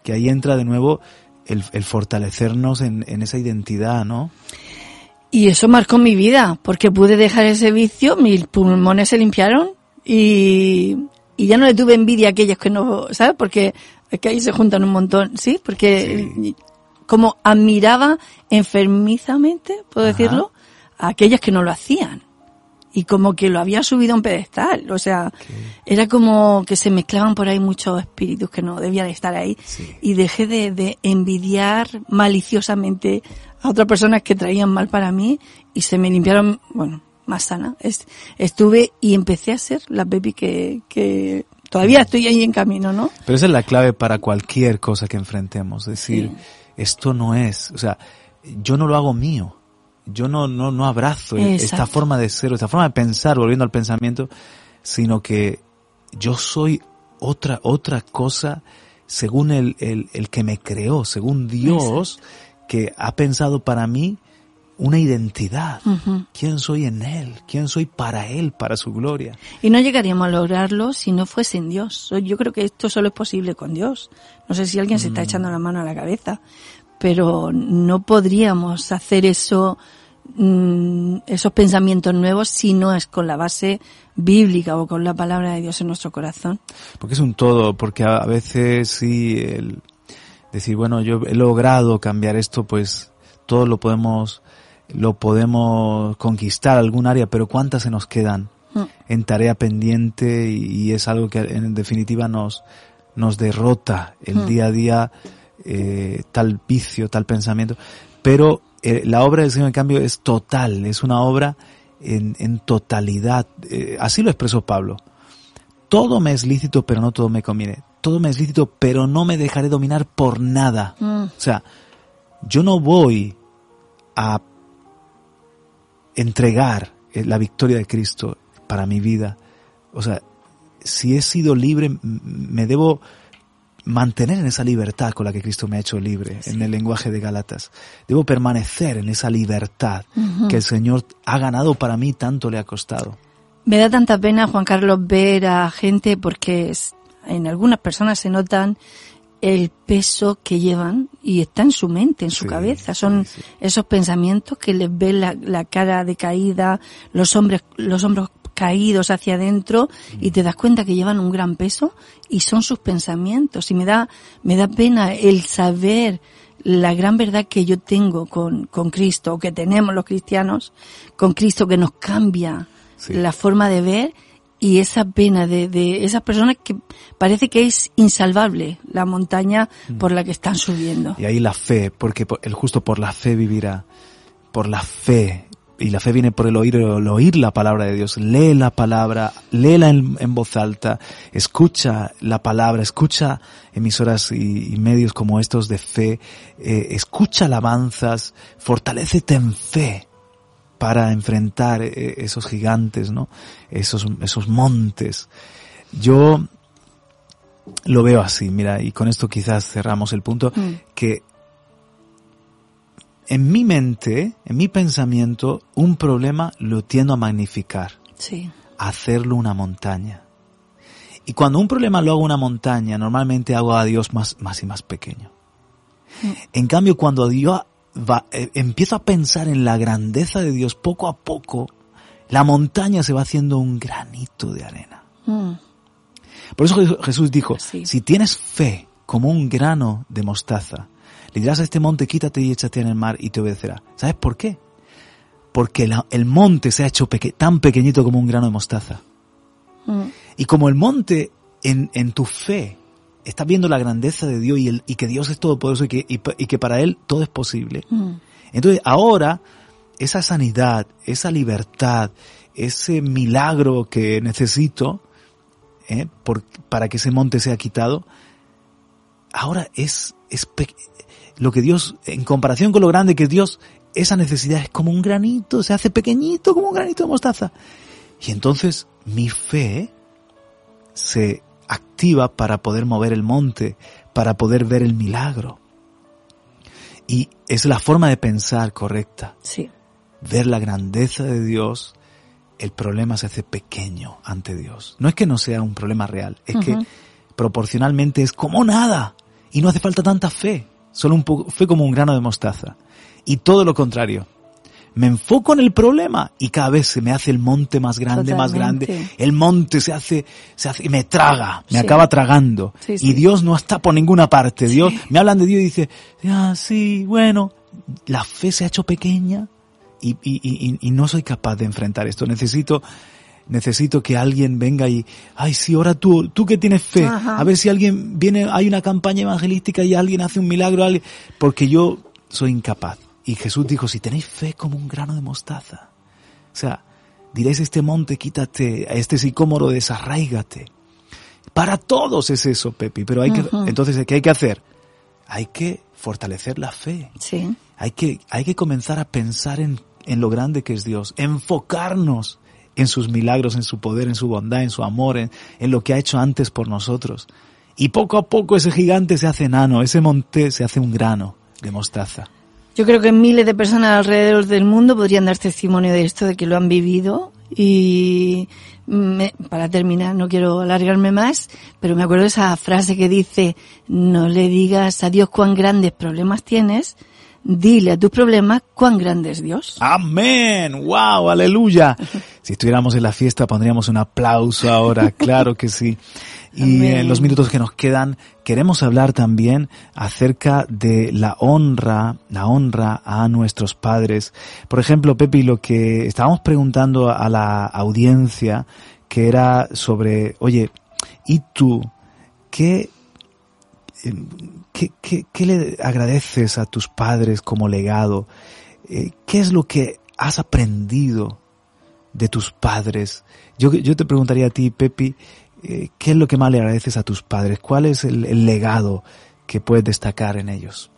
Que ahí entra de nuevo el, el fortalecernos en, en esa identidad, ¿no? Y eso marcó mi vida, porque pude dejar ese vicio, mis pulmones se limpiaron y, y ya no le tuve envidia a aquellos que no, ¿sabes? Porque es que ahí se juntan un montón, ¿sí? Porque como admiraba enfermizamente, ¿puedo Ajá. decirlo? A aquellos que no lo hacían. Y como que lo había subido a un pedestal, o sea, era como que se mezclaban por ahí muchos espíritus que no debían estar ahí. Sí. Y dejé de, de envidiar maliciosamente a otras personas que traían mal para mí y se me limpiaron, bueno, más sana. Es- estuve y empecé a ser la Pepi que, que todavía estoy ahí en camino, ¿no? Pero esa es la clave para cualquier cosa que enfrentemos. Es decir, esto no es, o sea, yo no lo hago mío. Yo no, no, no abrazo esta forma de ser, esta forma de pensar, volviendo al pensamiento, sino que yo soy otra, otra cosa según el, el, el que me creó, según Dios, que ha pensado para mí una identidad. ¿Quién soy en Él? ¿Quién soy para Él, para su gloria? Y no llegaríamos a lograrlo si no fuese en Dios. Yo creo que esto solo es posible con Dios. No sé si alguien se está echando la mano a la cabeza, pero no podríamos hacer eso, mm, esos pensamientos nuevos si no es con la base bíblica o con la palabra de Dios en nuestro corazón. Porque es un todo, porque a, a veces sí, el decir, bueno, yo he logrado cambiar esto, pues todo lo podemos, lo podemos conquistar algún área, pero ¿cuántas se nos quedan Mm. en tarea pendiente? Y, y es algo que en definitiva nos, nos derrota el Mm. día a día, eh, tal vicio, tal pensamiento. Pero eh, la obra del Señor, en cambio, es total, es una obra en, en totalidad. Eh, así lo expresó Pablo todo me es lícito, pero no todo me conviene. Todo me es lícito, pero no me dejaré dominar por nada. Mm. O sea, yo no voy a entregar eh, la victoria de Cristo para mi vida. O sea, si he sido libre, me debo mantener en esa libertad con la que Cristo me ha hecho libre, en el lenguaje de Galatas. Debo permanecer en esa libertad que el Señor ha ganado para mí, tanto le ha costado. Me da tanta pena, Juan Carlos, ver a gente porque en algunas personas se notan el peso que llevan y está en su mente, en su Sí, cabeza. Son sí, sí. esos pensamientos que les ven la, la cara decaída, los hombres, los hombros caídos hacia adentro y te das cuenta que llevan un gran peso y son sus pensamientos. Y me da, me da pena el saber la gran verdad que yo tengo con, con Cristo, o que tenemos los cristianos, con Cristo que nos cambia la forma de ver y esa pena de, de esas personas que parece que es insalvable la montaña por la que están subiendo. Y ahí la fe, porque por- el justo por la fe vivirá. Por la fe. Y la fe viene por el oír, el oír la palabra de Dios. Lee la palabra, léela en, en voz alta, escucha la palabra, escucha emisoras y, y medios como estos de fe, eh, escucha alabanzas, fortalécete en fe para enfrentar eh, esos gigantes, ¿no? Esos, esos montes. Yo lo veo así, mira, y con esto quizás cerramos el punto, Mm. que en mi mente, en mi pensamiento, un problema lo tiendo a magnificar, Sí. a hacerlo una montaña. Y cuando un problema lo hago una montaña, normalmente hago a Dios más, más y más pequeño. En cambio, cuando Dios va, eh, empiezo a pensar en la grandeza de Dios poco a poco, la montaña se va haciendo un granito de arena. Mm. Por eso Jesús dijo, Sí. si tienes fe como un grano de mostaza, le dirás a este monte, quítate y échate en el mar y te obedecerá. ¿Sabes por qué? Porque la- el monte se ha hecho peque- tan pequeñito como un grano de mostaza. Mm. Y como el monte en, en tu fe estás viendo la grandeza de Dios y, el- y que Dios es todopoderoso y que, y, que para Él todo es posible, Mm. entonces ahora esa sanidad, esa libertad, ese milagro que necesito ¿eh? por- para que ese monte sea quitado, ahora es, es lo que Dios, en comparación con lo grande que es Dios, esa necesidad es como un granito, se hace pequeñito como un granito de mostaza. Y entonces mi fe se activa para poder mover el monte, para poder ver el milagro. Y es la forma de pensar correcta. Sí. Ver la grandeza de Dios, el problema se hace pequeño ante Dios. No es que no sea un problema real, es que proporcionalmente es como nada. Y no hace falta tanta fe. Solo un poco, fe como un grano de mostaza. Y todo lo contrario. Me enfoco en el problema y cada vez se me hace el monte más grande, más grande. El monte se hace, se hace, me traga, me Sí. acaba tragando. Sí, sí. Y Dios no está por ninguna parte. Dios, me hablan de Dios y dice, ah, sí, bueno, la fe se ha hecho pequeña y, y, y, y no soy capaz de enfrentar esto. Necesito, necesito que alguien venga y, ay, sí, ahora tú, tú que tienes fe, Ajá. a ver si alguien viene, hay una campaña evangelística y alguien hace un milagro, alguien, porque yo soy incapaz. Y Jesús dijo, si tenéis fe como un grano de mostaza, o sea, diréis este monte, quítate, a este sicómoro, desarraígate. Para todos es eso, Pepi, pero hay que, entonces, ¿qué hay que hacer? Hay que fortalecer la fe. Sí. Hay que, hay que comenzar a pensar en, en lo grande que es Dios, enfocarnos en sus milagros, en su poder, en su bondad, en su amor, en, en lo que ha hecho antes por nosotros. Y poco a poco ese gigante se hace enano, ese monte se hace un grano de mostaza. Yo creo que miles de personas alrededor del mundo podrían dar testimonio de esto, de que lo han vivido. Y me- para terminar, no quiero alargarme más, pero me acuerdo de esa frase que dice, no le digas a Dios cuán grandes problemas tienes, dile a tus problemas cuán grande es Dios. Amén, wow, aleluya. *laughs* Si estuviéramos en la fiesta pondríamos un aplauso ahora, claro que sí. Y en los minutos que nos quedan queremos hablar también acerca de la honra, la honra a nuestros padres. Por ejemplo, Pepi, lo que estábamos preguntando a la audiencia que era sobre, oye, ¿y tú qué eh, ¿qué, qué, qué le agradeces a tus padres como legado? Eh, ¿Qué es lo que has aprendido de tus padres? Yo, yo te preguntaría a ti, Pepi, eh, ¿qué es lo que más le agradeces a tus padres? ¿Cuál es el, el legado que puedes destacar en ellos?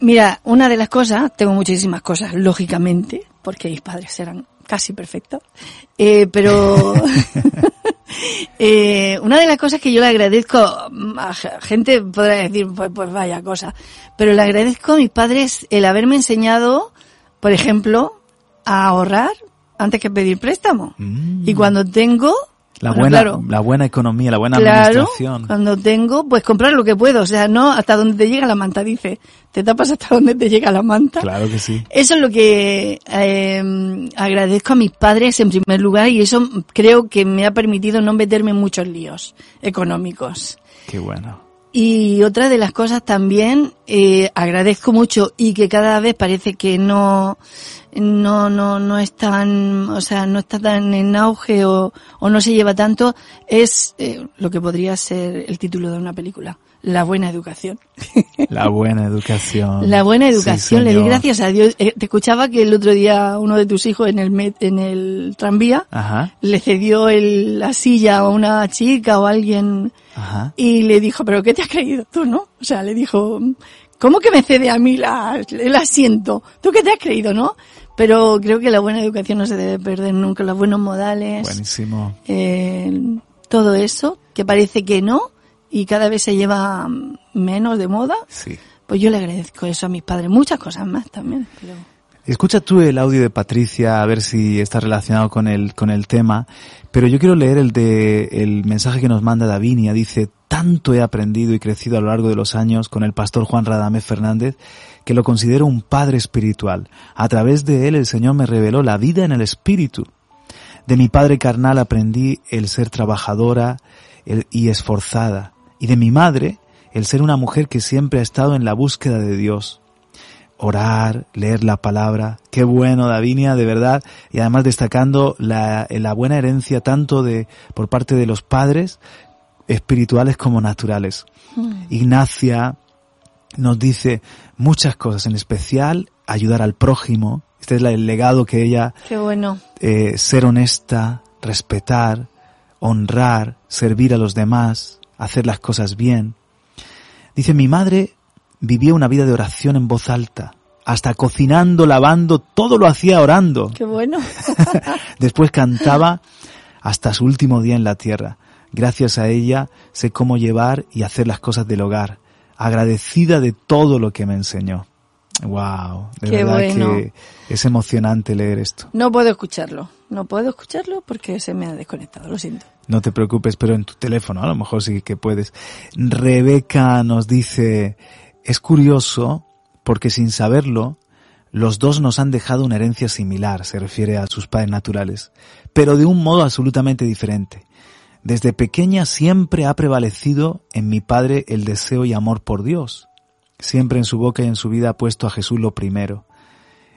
Mira, una de las cosas, tengo muchísimas cosas, lógicamente, porque mis padres eran casi perfectos, eh, pero *laughs* *laughs* eh, una de las cosas que yo le agradezco a ge- gente podrá decir, pues, pues vaya cosa, pero le agradezco a mis padres el haberme enseñado, por ejemplo, a ahorrar antes que pedir préstamo. Mm. Y cuando tengo, La bueno, buena, claro, la buena economía, la buena Claro, administración. cuando tengo, pues comprar lo que puedo, o sea, no hasta donde te llega la manta, dice, te tapas hasta donde te llega la manta. Claro que sí. Eso es lo que eh, agradezco a mis padres en primer lugar y eso creo que me ha permitido no meterme en muchos líos económicos. Qué bueno. Y otra de las cosas también eh, agradezco mucho y que cada vez parece que no no no no es tan o sea no está tan en auge o, o no se lleva tanto es eh, lo que podría ser el título de una película la buena educación *laughs* La buena educación. la buena Sí, educación le di gracias a Dios Eh, te escuchaba que el otro día uno de tus hijos en el met- en el tranvía Ajá, le cedió el- la silla a una chica o a alguien ajá. y le dijo, pero ¿qué te has creído tú, no? O sea, le dijo, ¿cómo que me cede a mí la, el asiento? ¿Tú qué te has creído, no? Pero creo que la buena educación no se debe perder nunca, los buenos modales, Buenísimo. eh, todo eso, que parece que no, y cada vez se lleva menos de moda, Sí. pues yo le agradezco eso a mis padres, muchas cosas más también. Pero... Escucha tú el audio de Patricia a ver si está relacionado con el, con el tema, pero yo quiero leer el de, el mensaje que nos manda Davinia. Dice, tanto he aprendido y crecido a lo largo de los años con el pastor Juan Radamés Fernández que lo considero un padre espiritual. A través de él el Señor me reveló la vida en el espíritu. De mi padre carnal aprendí el ser trabajadora y esforzada. Y de mi madre el ser una mujer que siempre ha estado en la búsqueda de Dios. Orar, leer la palabra. Qué bueno, Davinia, de verdad. Y además destacando la, la buena herencia tanto de, por parte de los padres espirituales como naturales. Mm. Ignacia nos dice muchas cosas, en especial ayudar al prójimo. Este es el legado que ella... Qué bueno. Eh, ser honesta, respetar, honrar, servir a los demás, hacer las cosas bien. Dice, mi madre vivía una vida de oración en voz alta. Hasta cocinando, lavando, todo lo hacía orando. Qué bueno. *laughs* Después cantaba hasta su último día en la tierra. Gracias a ella sé cómo llevar y hacer las cosas del hogar, agradecida de todo lo que me enseñó. Wow, de verdad que es emocionante leer esto. No puedo escucharlo, no puedo escucharlo porque se me ha desconectado, lo siento. No te preocupes, pero en tu teléfono a lo mejor sí que puedes. Rebeca nos dice, es curioso porque sin saberlo, los dos nos han dejado una herencia similar, se refiere a sus padres naturales, pero de un modo absolutamente diferente. Desde pequeña siempre ha prevalecido en mi padre el deseo y amor por Dios. Siempre en su boca y en su vida ha puesto a Jesús lo primero.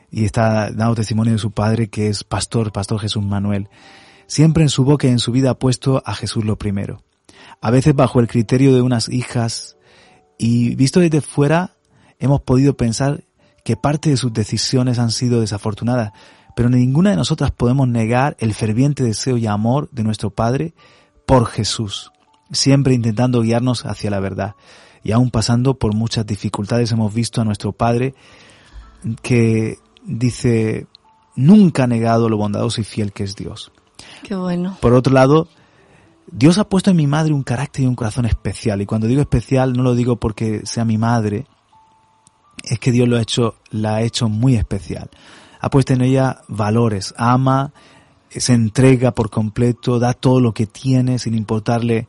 Y está dando testimonio de su padre que es pastor, pastor Jesús Manuel. Siempre en su boca y en su vida ha puesto a Jesús lo primero. A veces bajo el criterio de unas hijas y visto desde fuera hemos podido pensar que parte de sus decisiones han sido desafortunadas, pero ninguna de nosotras podemos negar el ferviente deseo y amor de nuestro Padre por Jesús, siempre intentando guiarnos hacia la verdad. Y aún pasando por muchas dificultades hemos visto a nuestro Padre que dice, nunca ha negado lo bondadoso y fiel que es Dios. Qué bueno. Por otro lado, Dios ha puesto en mi madre un carácter y un corazón especial. Y cuando digo especial no lo digo porque sea mi madre, es que Dios lo ha hecho, la ha hecho muy especial. Ha puesto en ella valores, ama se entrega por completo, da todo lo que tiene sin importarle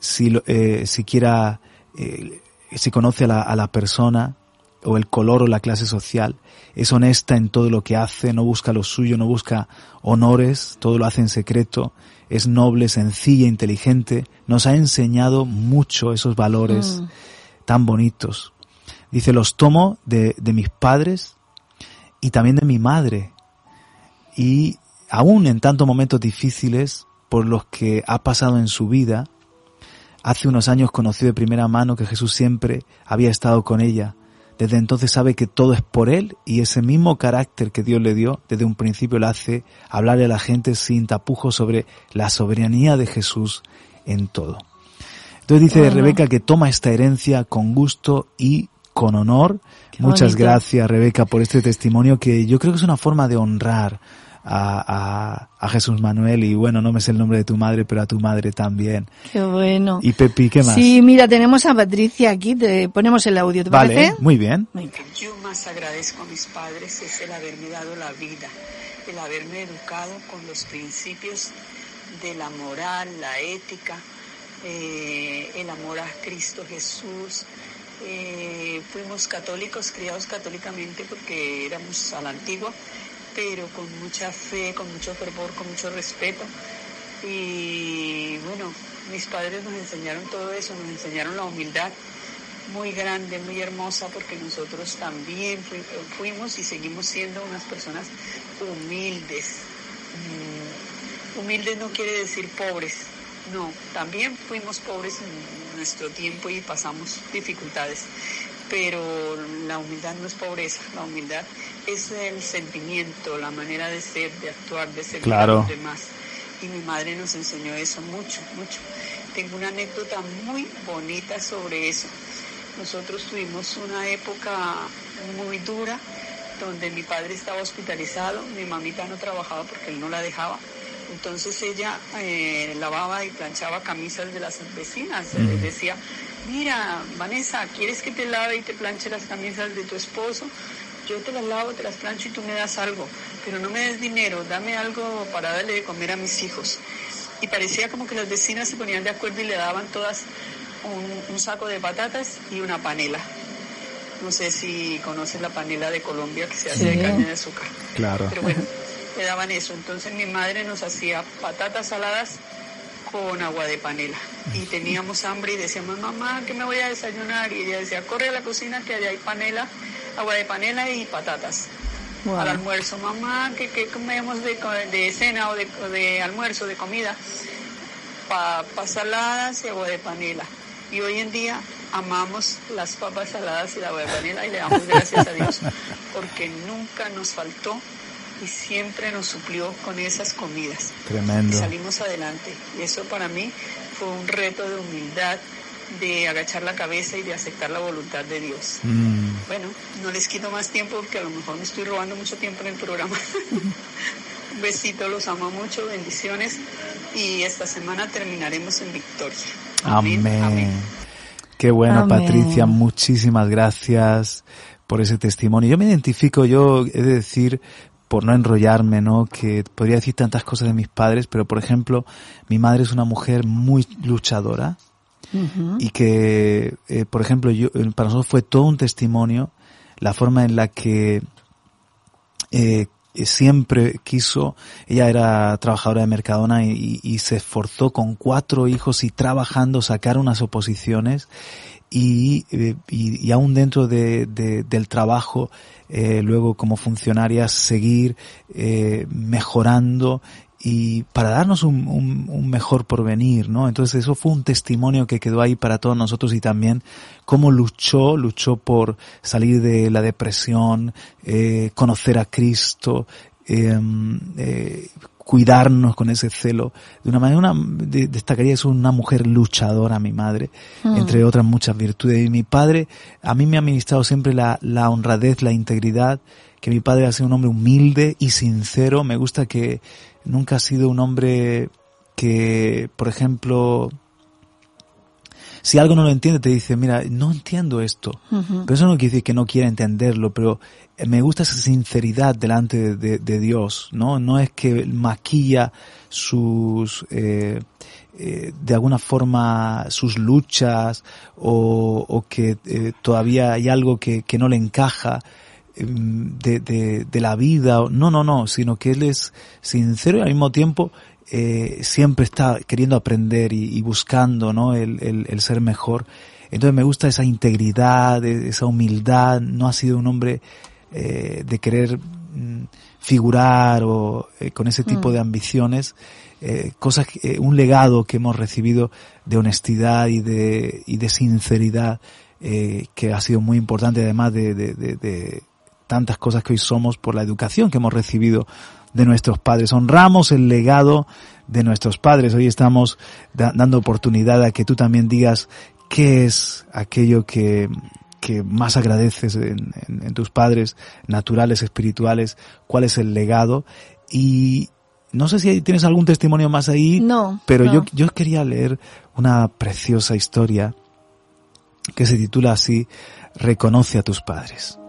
si eh, siquiera eh, si conoce a la, a la persona o el color o la clase social, es honesta en todo lo que hace, no busca lo suyo, no busca honores, todo lo hace en secreto, es noble, sencilla, inteligente, nos ha enseñado mucho esos valores mm. tan bonitos. Dice, los tomo de, de mis padres y también de mi madre. Y aún en tantos momentos difíciles por los que ha pasado en su vida, hace unos años conoció de primera mano que Jesús siempre había estado con ella. Desde entonces sabe que todo es por Él y ese mismo carácter que Dios le dio desde un principio le hace hablarle a la gente sin tapujos sobre la soberanía de Jesús en todo. Entonces dice de Rebeca que toma esta herencia con gusto y con honor. Muchas gracias Rebeca por este testimonio que yo creo que es una forma de honrar a, a, Jesús Manuel y bueno, no me sé el nombre de tu madre, pero a tu madre también. Qué bueno. Y Pepi, ¿qué más? Sí, mira, tenemos a Patricia aquí, te ponemos el audio, ¿te vale, parece? muy bien. Yo más agradezco a mis padres es el haberme dado la vida, el haberme educado con los principios de la moral, la ética, eh, el amor a Cristo Jesús. Eh, fuimos católicos, criados católicamente porque éramos a la antigua pero con mucha fe, con mucho fervor, con mucho respeto. Y bueno, mis padres nos enseñaron todo eso, nos enseñaron la humildad muy grande, muy hermosa, porque nosotros también fuimos y seguimos siendo unas personas humildes. Mm, humildes no quiere decir pobres, no, también fuimos pobres en nuestro tiempo y pasamos dificultades, pero la humildad no es pobreza, la humildad es el sentimiento, la manera de ser, de actuar, de ser claro. los demás. Y mi madre nos enseñó eso mucho, mucho. Tengo una anécdota muy bonita sobre eso. Nosotros tuvimos una época muy dura donde mi padre estaba hospitalizado, mi mamita no trabajaba porque él no la dejaba. Entonces ella eh, lavaba y planchaba camisas de las vecinas. Les decía, mira, Vanessa, ¿quieres que te lave y te planche las camisas de tu esposo? yo te las lavo, te las plancho y tú me das algo, pero no me des dinero, dame algo para darle de comer a mis hijos. Y parecía como que las vecinas se ponían de acuerdo y le daban todas un, saco de patatas y una panela. No sé si conoces la panela de Colombia que se hace de caña de azúcar. Claro. Pero bueno, le daban eso. Entonces mi madre nos hacía patatas saladas con agua de panela. Y teníamos hambre y decíamos, mamá, ¿qué me voy a desayunar? Y ella decía, corre a la cocina que allá hay panela, agua de panela y patatas. Al almuerzo, mamá, ¿qué, comemos de, de, cena o de, de, almuerzo, de comida? Papas saladas y agua de panela. Y hoy en día amamos las papas saladas y la agua de panela y le damos gracias a Dios porque nunca nos faltó y siempre nos suplió con esas comidas. Tremendo. Y salimos adelante. Y eso para mí fue un reto de humildad, de agachar la cabeza y de aceptar la voluntad de Dios. Mm. Bueno, no les quito más tiempo porque a lo mejor me estoy robando mucho tiempo en el programa. *laughs* un besito, los amo mucho, bendiciones y esta semana terminaremos en victoria. Amén. Qué bueno, Patricia, muchísimas gracias por ese testimonio. Yo me identifico, yo he de decir, por no enrollarme, ¿no? Que podría decir tantas cosas de mis padres, pero por ejemplo, mi madre es una mujer muy luchadora y que, eh, por ejemplo, yo, eh, para nosotros fue todo un testimonio la forma en la que eh, siempre quiso, ella era trabajadora de Mercadona y, se esforzó con cuatro hijos y trabajando sacar unas oposiciones y, y, aún dentro de, del trabajo eh, luego como funcionarias seguir eh, mejorando y para darnos un, un, mejor porvenir, ¿no? Entonces eso fue un testimonio que quedó ahí para todos nosotros y también cómo luchó, luchó por salir de la depresión, eh, conocer a Cristo, em, eh, cuidarnos con ese celo. De una manera, una, destacaría es una mujer luchadora, mi madre, hmm. entre otras muchas virtudes. Y mi padre, a mí me ha ministrado siempre la, la honradez, la integridad, que mi padre ha sido un hombre humilde y sincero. Me gusta que nunca ha sido un hombre que, por ejemplo, si algo no lo entiende, te dice, mira, no entiendo esto. Pero eso no quiere decir que no quiera entenderlo, pero eh, me gusta esa sinceridad delante de, Dios, ¿no? No es que maquilla sus, eh, eh, de alguna forma, sus luchas o, que todavía hay algo que, no le encaja em, de, de, la vida. No, no, no, sino que Él es sincero y al mismo tiempo eh, siempre está queriendo aprender y, buscando ¿no? el, el, ser mejor. Entonces me gusta esa integridad, e, esa humildad. No ha sido un hombre eh, de querer mm, figurar o eh, con ese tipo mm. de ambiciones. Cosas, un legado que hemos recibido de honestidad y de, y de sinceridad que ha sido muy importante además de, de, de, de tantas cosas que hoy somos por la educación que hemos recibido de nuestros padres. Honramos el legado de nuestros padres. Hoy estamos dando oportunidad a que tú también digas qué es aquello que, que más agradeces en, tus padres naturales, espirituales, cuál es el legado. Y no sé si tienes algún testimonio más ahí, no, pero Yo, yo quería leer una preciosa historia que se titula así, Reconoce a tus padres.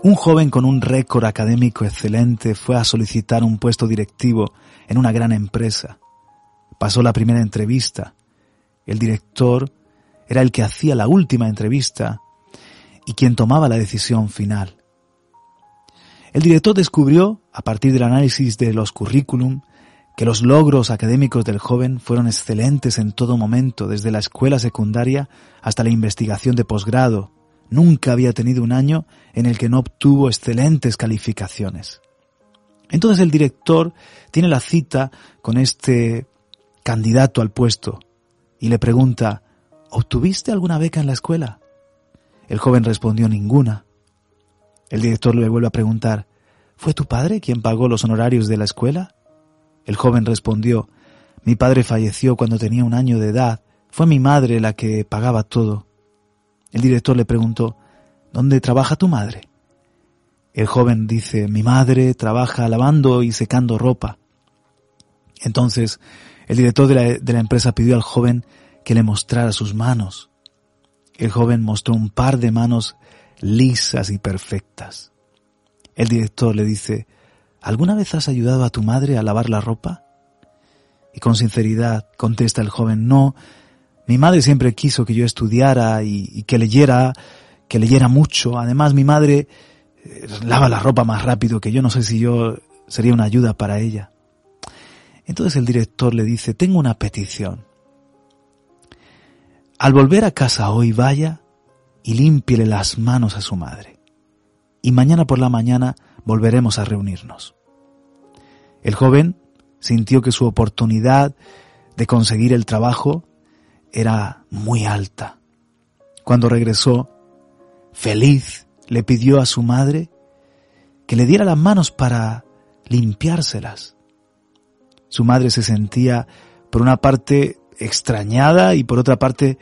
Un joven con un récord académico excelente fue a solicitar un puesto directivo en una gran empresa. Pasó la primera entrevista. El director era el que hacía la última entrevista y quien tomaba la decisión final. El director descubrió, a partir del análisis de los currículum, que los logros académicos del joven fueron excelentes en todo momento, desde la escuela secundaria hasta la investigación de posgrado, Nunca había tenido un año en el que no obtuvo excelentes calificaciones. Entonces el director tiene la cita con este candidato al puesto y le pregunta, ¿obtuviste alguna beca en la escuela? El joven respondió ninguna. El director le vuelve a preguntar, ¿fue tu padre quien pagó los honorarios de la escuela? El joven respondió, mi padre falleció cuando tenía un año de edad, fue mi madre la que pagaba todo. El director le preguntó, ¿Dónde trabaja tu madre? El joven dice, mi madre trabaja lavando y secando ropa. Entonces, el director de la, empresa pidió al joven que le mostrara sus manos. El joven mostró un par de manos lisas y perfectas. El director le dice, ¿alguna vez has ayudado a tu madre a lavar la ropa? Y con sinceridad contesta el joven, no, Mi madre siempre quiso que yo estudiara y, que leyera, que leyera mucho. Además, mi madre eh, lava la ropa más rápido que yo. No sé si yo sería una ayuda para ella. Entonces el director le dice, tengo una petición. Al volver a casa hoy vaya y límpiele las manos a su madre. Y mañana por la mañana volveremos a reunirnos. El joven sintió que su oportunidad de conseguir el trabajo era muy alta. Cuando regresó, feliz, le pidió a su madre que le diera las manos para limpiárselas. Su madre se sentía, por una parte, extrañada y por otra parte,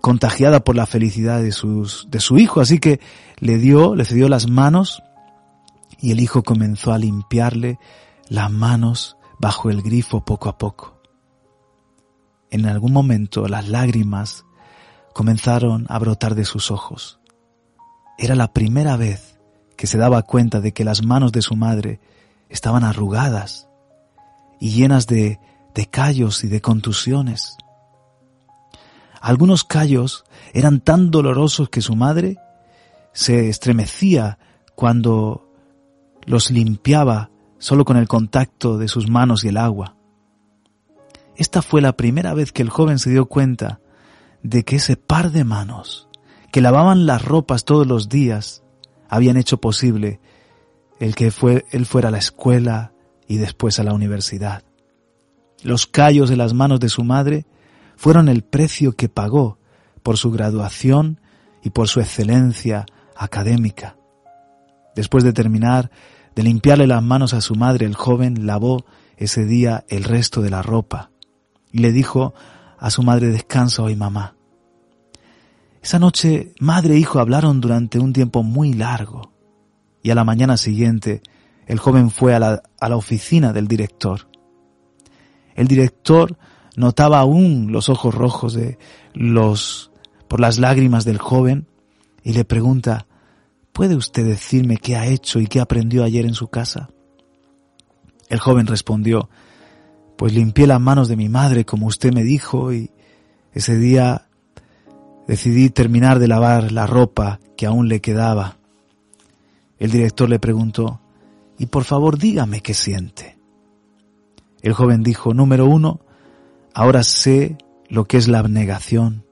contagiada por la felicidad de, sus, de su hijo, así que le dio, le cedió las manos y el hijo comenzó a limpiarle las manos bajo el grifo poco a poco. En algún momento las lágrimas comenzaron a brotar de sus ojos. Era la primera vez que se daba cuenta de que las manos de su madre estaban arrugadas y llenas de, callos y de contusiones. Algunos callos eran tan dolorosos que su madre se estremecía cuando los limpiaba solo con el contacto de sus manos y el agua. Esta fue la primera vez que el joven se dio cuenta de que ese par de manos que lavaban las ropas todos los días habían hecho posible el que fue, él fuera a la escuela y después a la universidad. Los callos de las manos de su madre fueron el precio que pagó por su graduación y por su excelencia académica. Después de terminar de limpiarle las manos a su madre, el joven lavó ese día el resto de la ropa y le dijo a su madre, descansa hoy mamá. Esa noche madre e hijo hablaron durante un tiempo muy largo y a la mañana siguiente el joven fue a la, a la oficina del director. El director notaba aún los ojos rojos de los por las lágrimas del joven y le pregunta, ¿puede usted decirme qué ha hecho y qué aprendió ayer en su casa? El joven respondió, pues limpié las manos de mi madre como usted me dijo y ese día decidí terminar de lavar la ropa que aún le quedaba. El director le preguntó, y por favor dígame qué siente. El joven dijo, número uno, ahora sé lo que es la abnegación.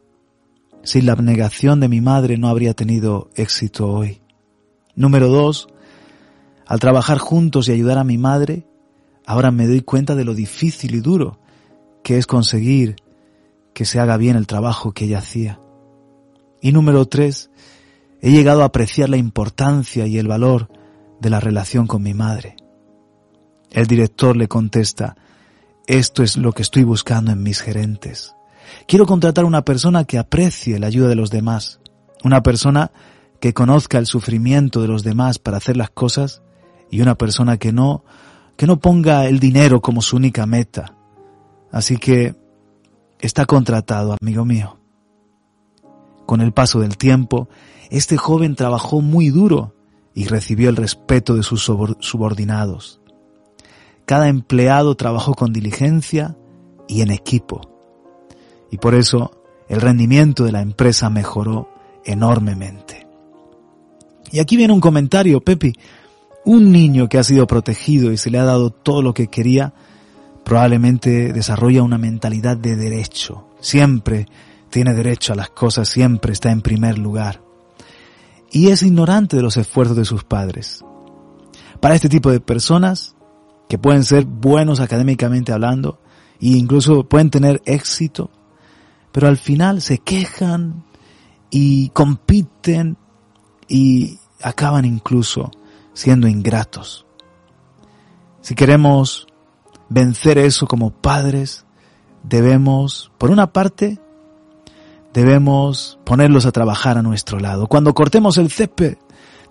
Sin la abnegación de mi madre no habría tenido éxito hoy. Número dos, al trabajar juntos y ayudar a mi madre, ahora me doy cuenta de lo difícil y duro que es conseguir que se haga bien el trabajo que ella hacía. Y número tres, he llegado a apreciar la importancia y el valor de la relación con mi madre. El director le contesta, esto es lo que estoy buscando en mis gerentes. Quiero contratar una persona que aprecie la ayuda de los demás, una persona que conozca el sufrimiento de los demás para hacer las cosas y una persona que no que no ponga el dinero como su única meta. Así que está contratado, amigo mío. Con el paso del tiempo, este joven trabajó muy duro y recibió el respeto de sus subordinados. Cada empleado trabajó con diligencia y en equipo. Y por eso el rendimiento de la empresa mejoró enormemente. Y aquí viene un comentario, Pepi. Un niño que ha sido protegido y se le ha dado todo lo que quería, probablemente desarrolla una mentalidad de derecho. Siempre tiene derecho a las cosas, siempre está en primer lugar. Y es ignorante de los esfuerzos de sus padres. Para este tipo de personas, que pueden ser buenos académicamente hablando, e incluso pueden tener éxito, pero al final se quejan y compiten y acaban incluso siendo ingratos. Si queremos vencer eso como padres, debemos, por una parte, debemos ponerlos a trabajar a nuestro lado. Cuando cortemos el césped,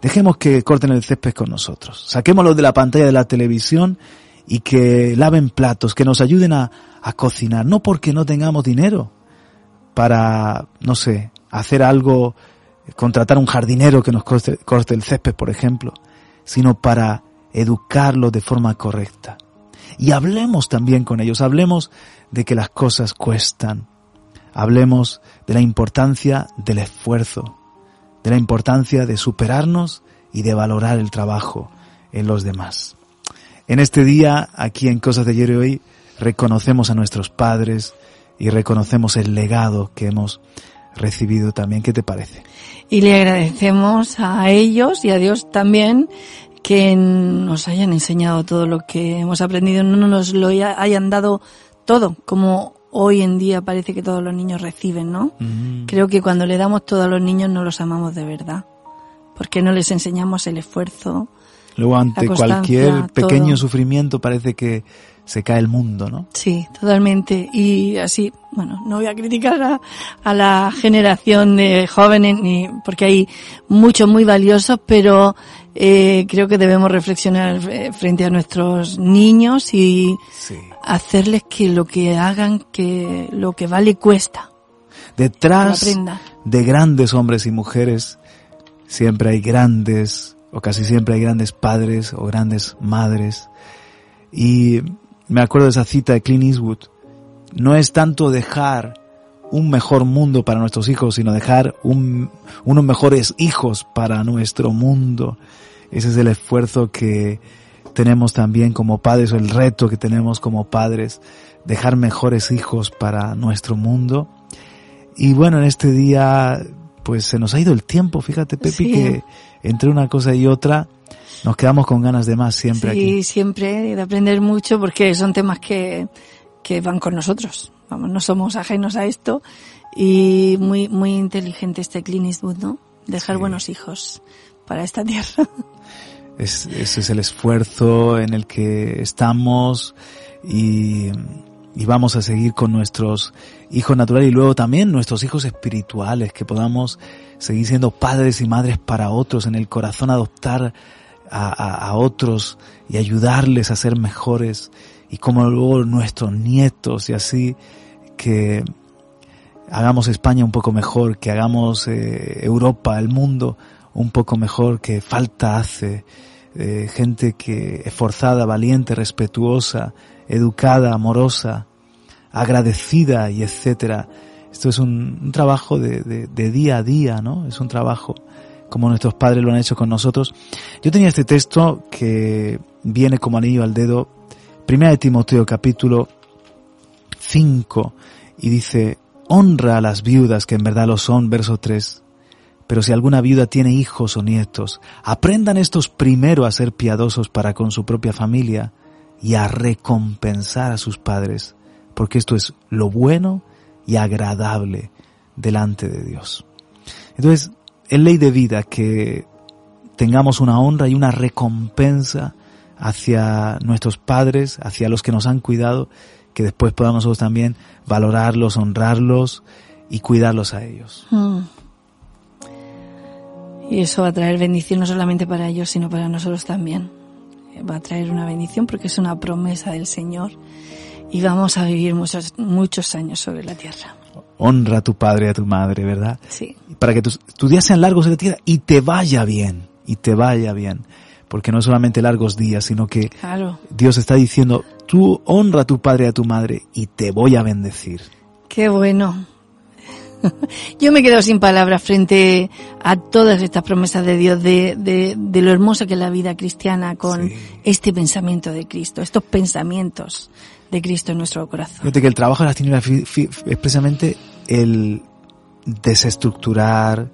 dejemos que corten el césped con nosotros. Saquémoslos de la pantalla de la televisión y que laven platos, que nos ayuden a, a cocinar, no porque no tengamos dinero para, no sé, hacer algo, contratar un jardinero que nos corte, corte el césped, por ejemplo, sino para educarlos de forma correcta. Y hablemos también con ellos, hablemos de que las cosas cuestan, hablemos de la importancia del esfuerzo, de la importancia de superarnos y de valorar el trabajo en los demás. En este día, aquí en Cosas de Ayer y Hoy, reconocemos a nuestros padres y reconocemos el legado que hemos recibido también. ¿Qué te parece? Y le agradecemos a ellos y a Dios también que nos hayan enseñado todo lo que hemos aprendido, no nos lo hayan dado todo, como hoy en día parece que todos los niños reciben, ¿no? Mm. Creo que cuando le damos todo a los niños no los amamos de verdad, porque no les enseñamos el esfuerzo. Luego ante cualquier pequeño sufrimiento parece que se cae el mundo, ¿no? Sí, totalmente. Y así, bueno, no voy a criticar a, a la generación de jóvenes, ni porque hay muchos muy valiosos, pero eh, creo que debemos reflexionar eh, frente a nuestros niños y hacerles que lo que hagan, que lo que vale cuesta. Detrás de grandes hombres y mujeres siempre hay grandes, o casi siempre hay grandes padres o grandes madres. Y me acuerdo de esa cita de Clint Eastwood. No es tanto dejar un mejor mundo para nuestros hijos, sino dejar un, unos mejores hijos para nuestro mundo. Ese es el esfuerzo que tenemos también como padres, el reto que tenemos como padres, dejar mejores hijos para nuestro mundo. Y bueno, en este día, pues se nos ha ido el tiempo, fíjate Pepi, que entre una cosa y otra, nos quedamos con ganas de más siempre sí, aquí. siempre, de aprender mucho porque son temas que, que van con nosotros. Vamos, no somos ajenos a esto y muy, muy inteligente este Clint Eastwood, ¿no? Dejar buenos hijos para esta *laughs* tierra. Es, ese es el esfuerzo en el que estamos y, y vamos a seguir con nuestros hijos naturales y luego también nuestros hijos espirituales, que podamos seguir siendo padres y madres para otros, en el corazón adoptar a, otros y ayudarles a ser mejores y como luego nuestros nietos y así que hagamos España un poco mejor, que hagamos eh, Europa, el mundo un poco mejor, que falta hace eh, gente que esforzada, valiente, respetuosa, educada, amorosa, agradecida y etcétera. Esto es un, trabajo de, de, día a día, ¿no? Es un trabajo como nuestros padres lo han hecho con nosotros. Yo tenía este texto que viene como anillo al dedo, primera de Timoteo capítulo 5, y dice, honra a las viudas que en verdad lo son, verso 3. Pero si alguna viuda tiene hijos o nietos, aprendan estos primero a ser piadosos para con su propia familia y a recompensar a sus padres, porque esto es lo bueno y agradable delante de Dios. Entonces, es ley de vida que tengamos una honra y una recompensa hacia nuestros padres, hacia los que nos han cuidado, que después podamos nosotros también valorarlos, honrarlos y cuidarlos a ellos. Mm. Y eso va a traer bendición no solamente para ellos, sino para nosotros también. Va a traer una bendición porque es una promesa del Señor y vamos a vivir muchos, muchos años sobre la tierra. Honra a tu padre y a tu madre, ¿verdad? Sí. Para que tus, días sean largos en la tierra y te vaya bien, y te vaya bien. Porque no es solamente largos días, sino que Dios está diciendo, tú honra a tu padre y a tu madre y te voy a bendecir. Qué bueno. *laughs* Yo me quedo sin palabras frente a todas estas promesas de Dios, de, de, lo hermosa que es la vida cristiana con este pensamiento de Cristo, estos pensamientos de Cristo en nuestro corazón. Fíjate que el trabajo de las tinieblas es precisamente el desestructurar,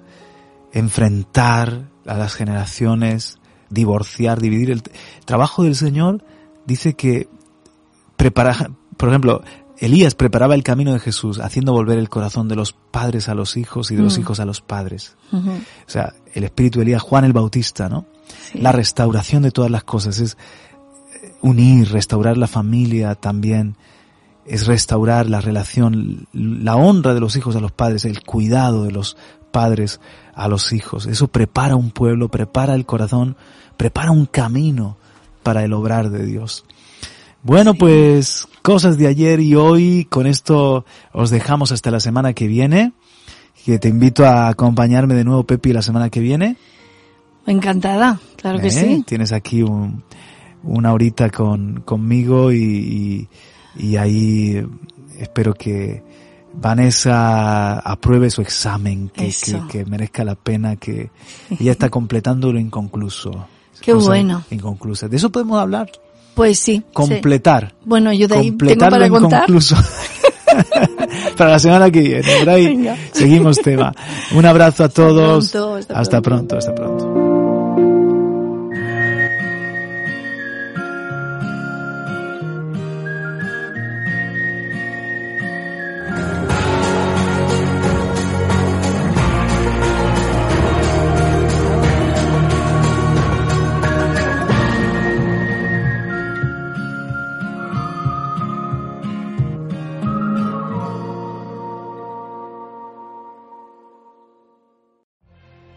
enfrentar a las generaciones, divorciar, dividir. El trabajo del Señor dice que prepara, por ejemplo, Elías preparaba el camino de Jesús, haciendo volver el corazón de los padres a los hijos y de los mm. hijos a los padres. O sea, el espíritu de Elías, Juan el Bautista, ¿no? La restauración de todas las cosas es eh, unir, restaurar la familia también, es restaurar la relación, la honra de los hijos a los padres, el cuidado de los padres a los hijos. Eso prepara un pueblo, prepara el corazón, prepara un camino para el obrar de Dios. Bueno, pues cosas de ayer y hoy, con esto os dejamos hasta la semana que viene. Que te invito a acompañarme de nuevo, Pepi, la semana que viene. Encantada, claro que ¿Eh? sí. Tienes aquí un, una horita con, conmigo y, y, ahí espero que Vanessa apruebe su examen, que, que, que merezca la pena, que ella está *laughs* completando lo inconcluso. Qué bueno. Inconclusas. De eso podemos hablar. Pues sí. sí. Completar. Bueno, yo de ahí tengo para contar. inconcluso. *laughs* para la semana que viene. Por ahí Venga. seguimos tema. Un abrazo a todos. pronto, hasta pronto, hasta pronto.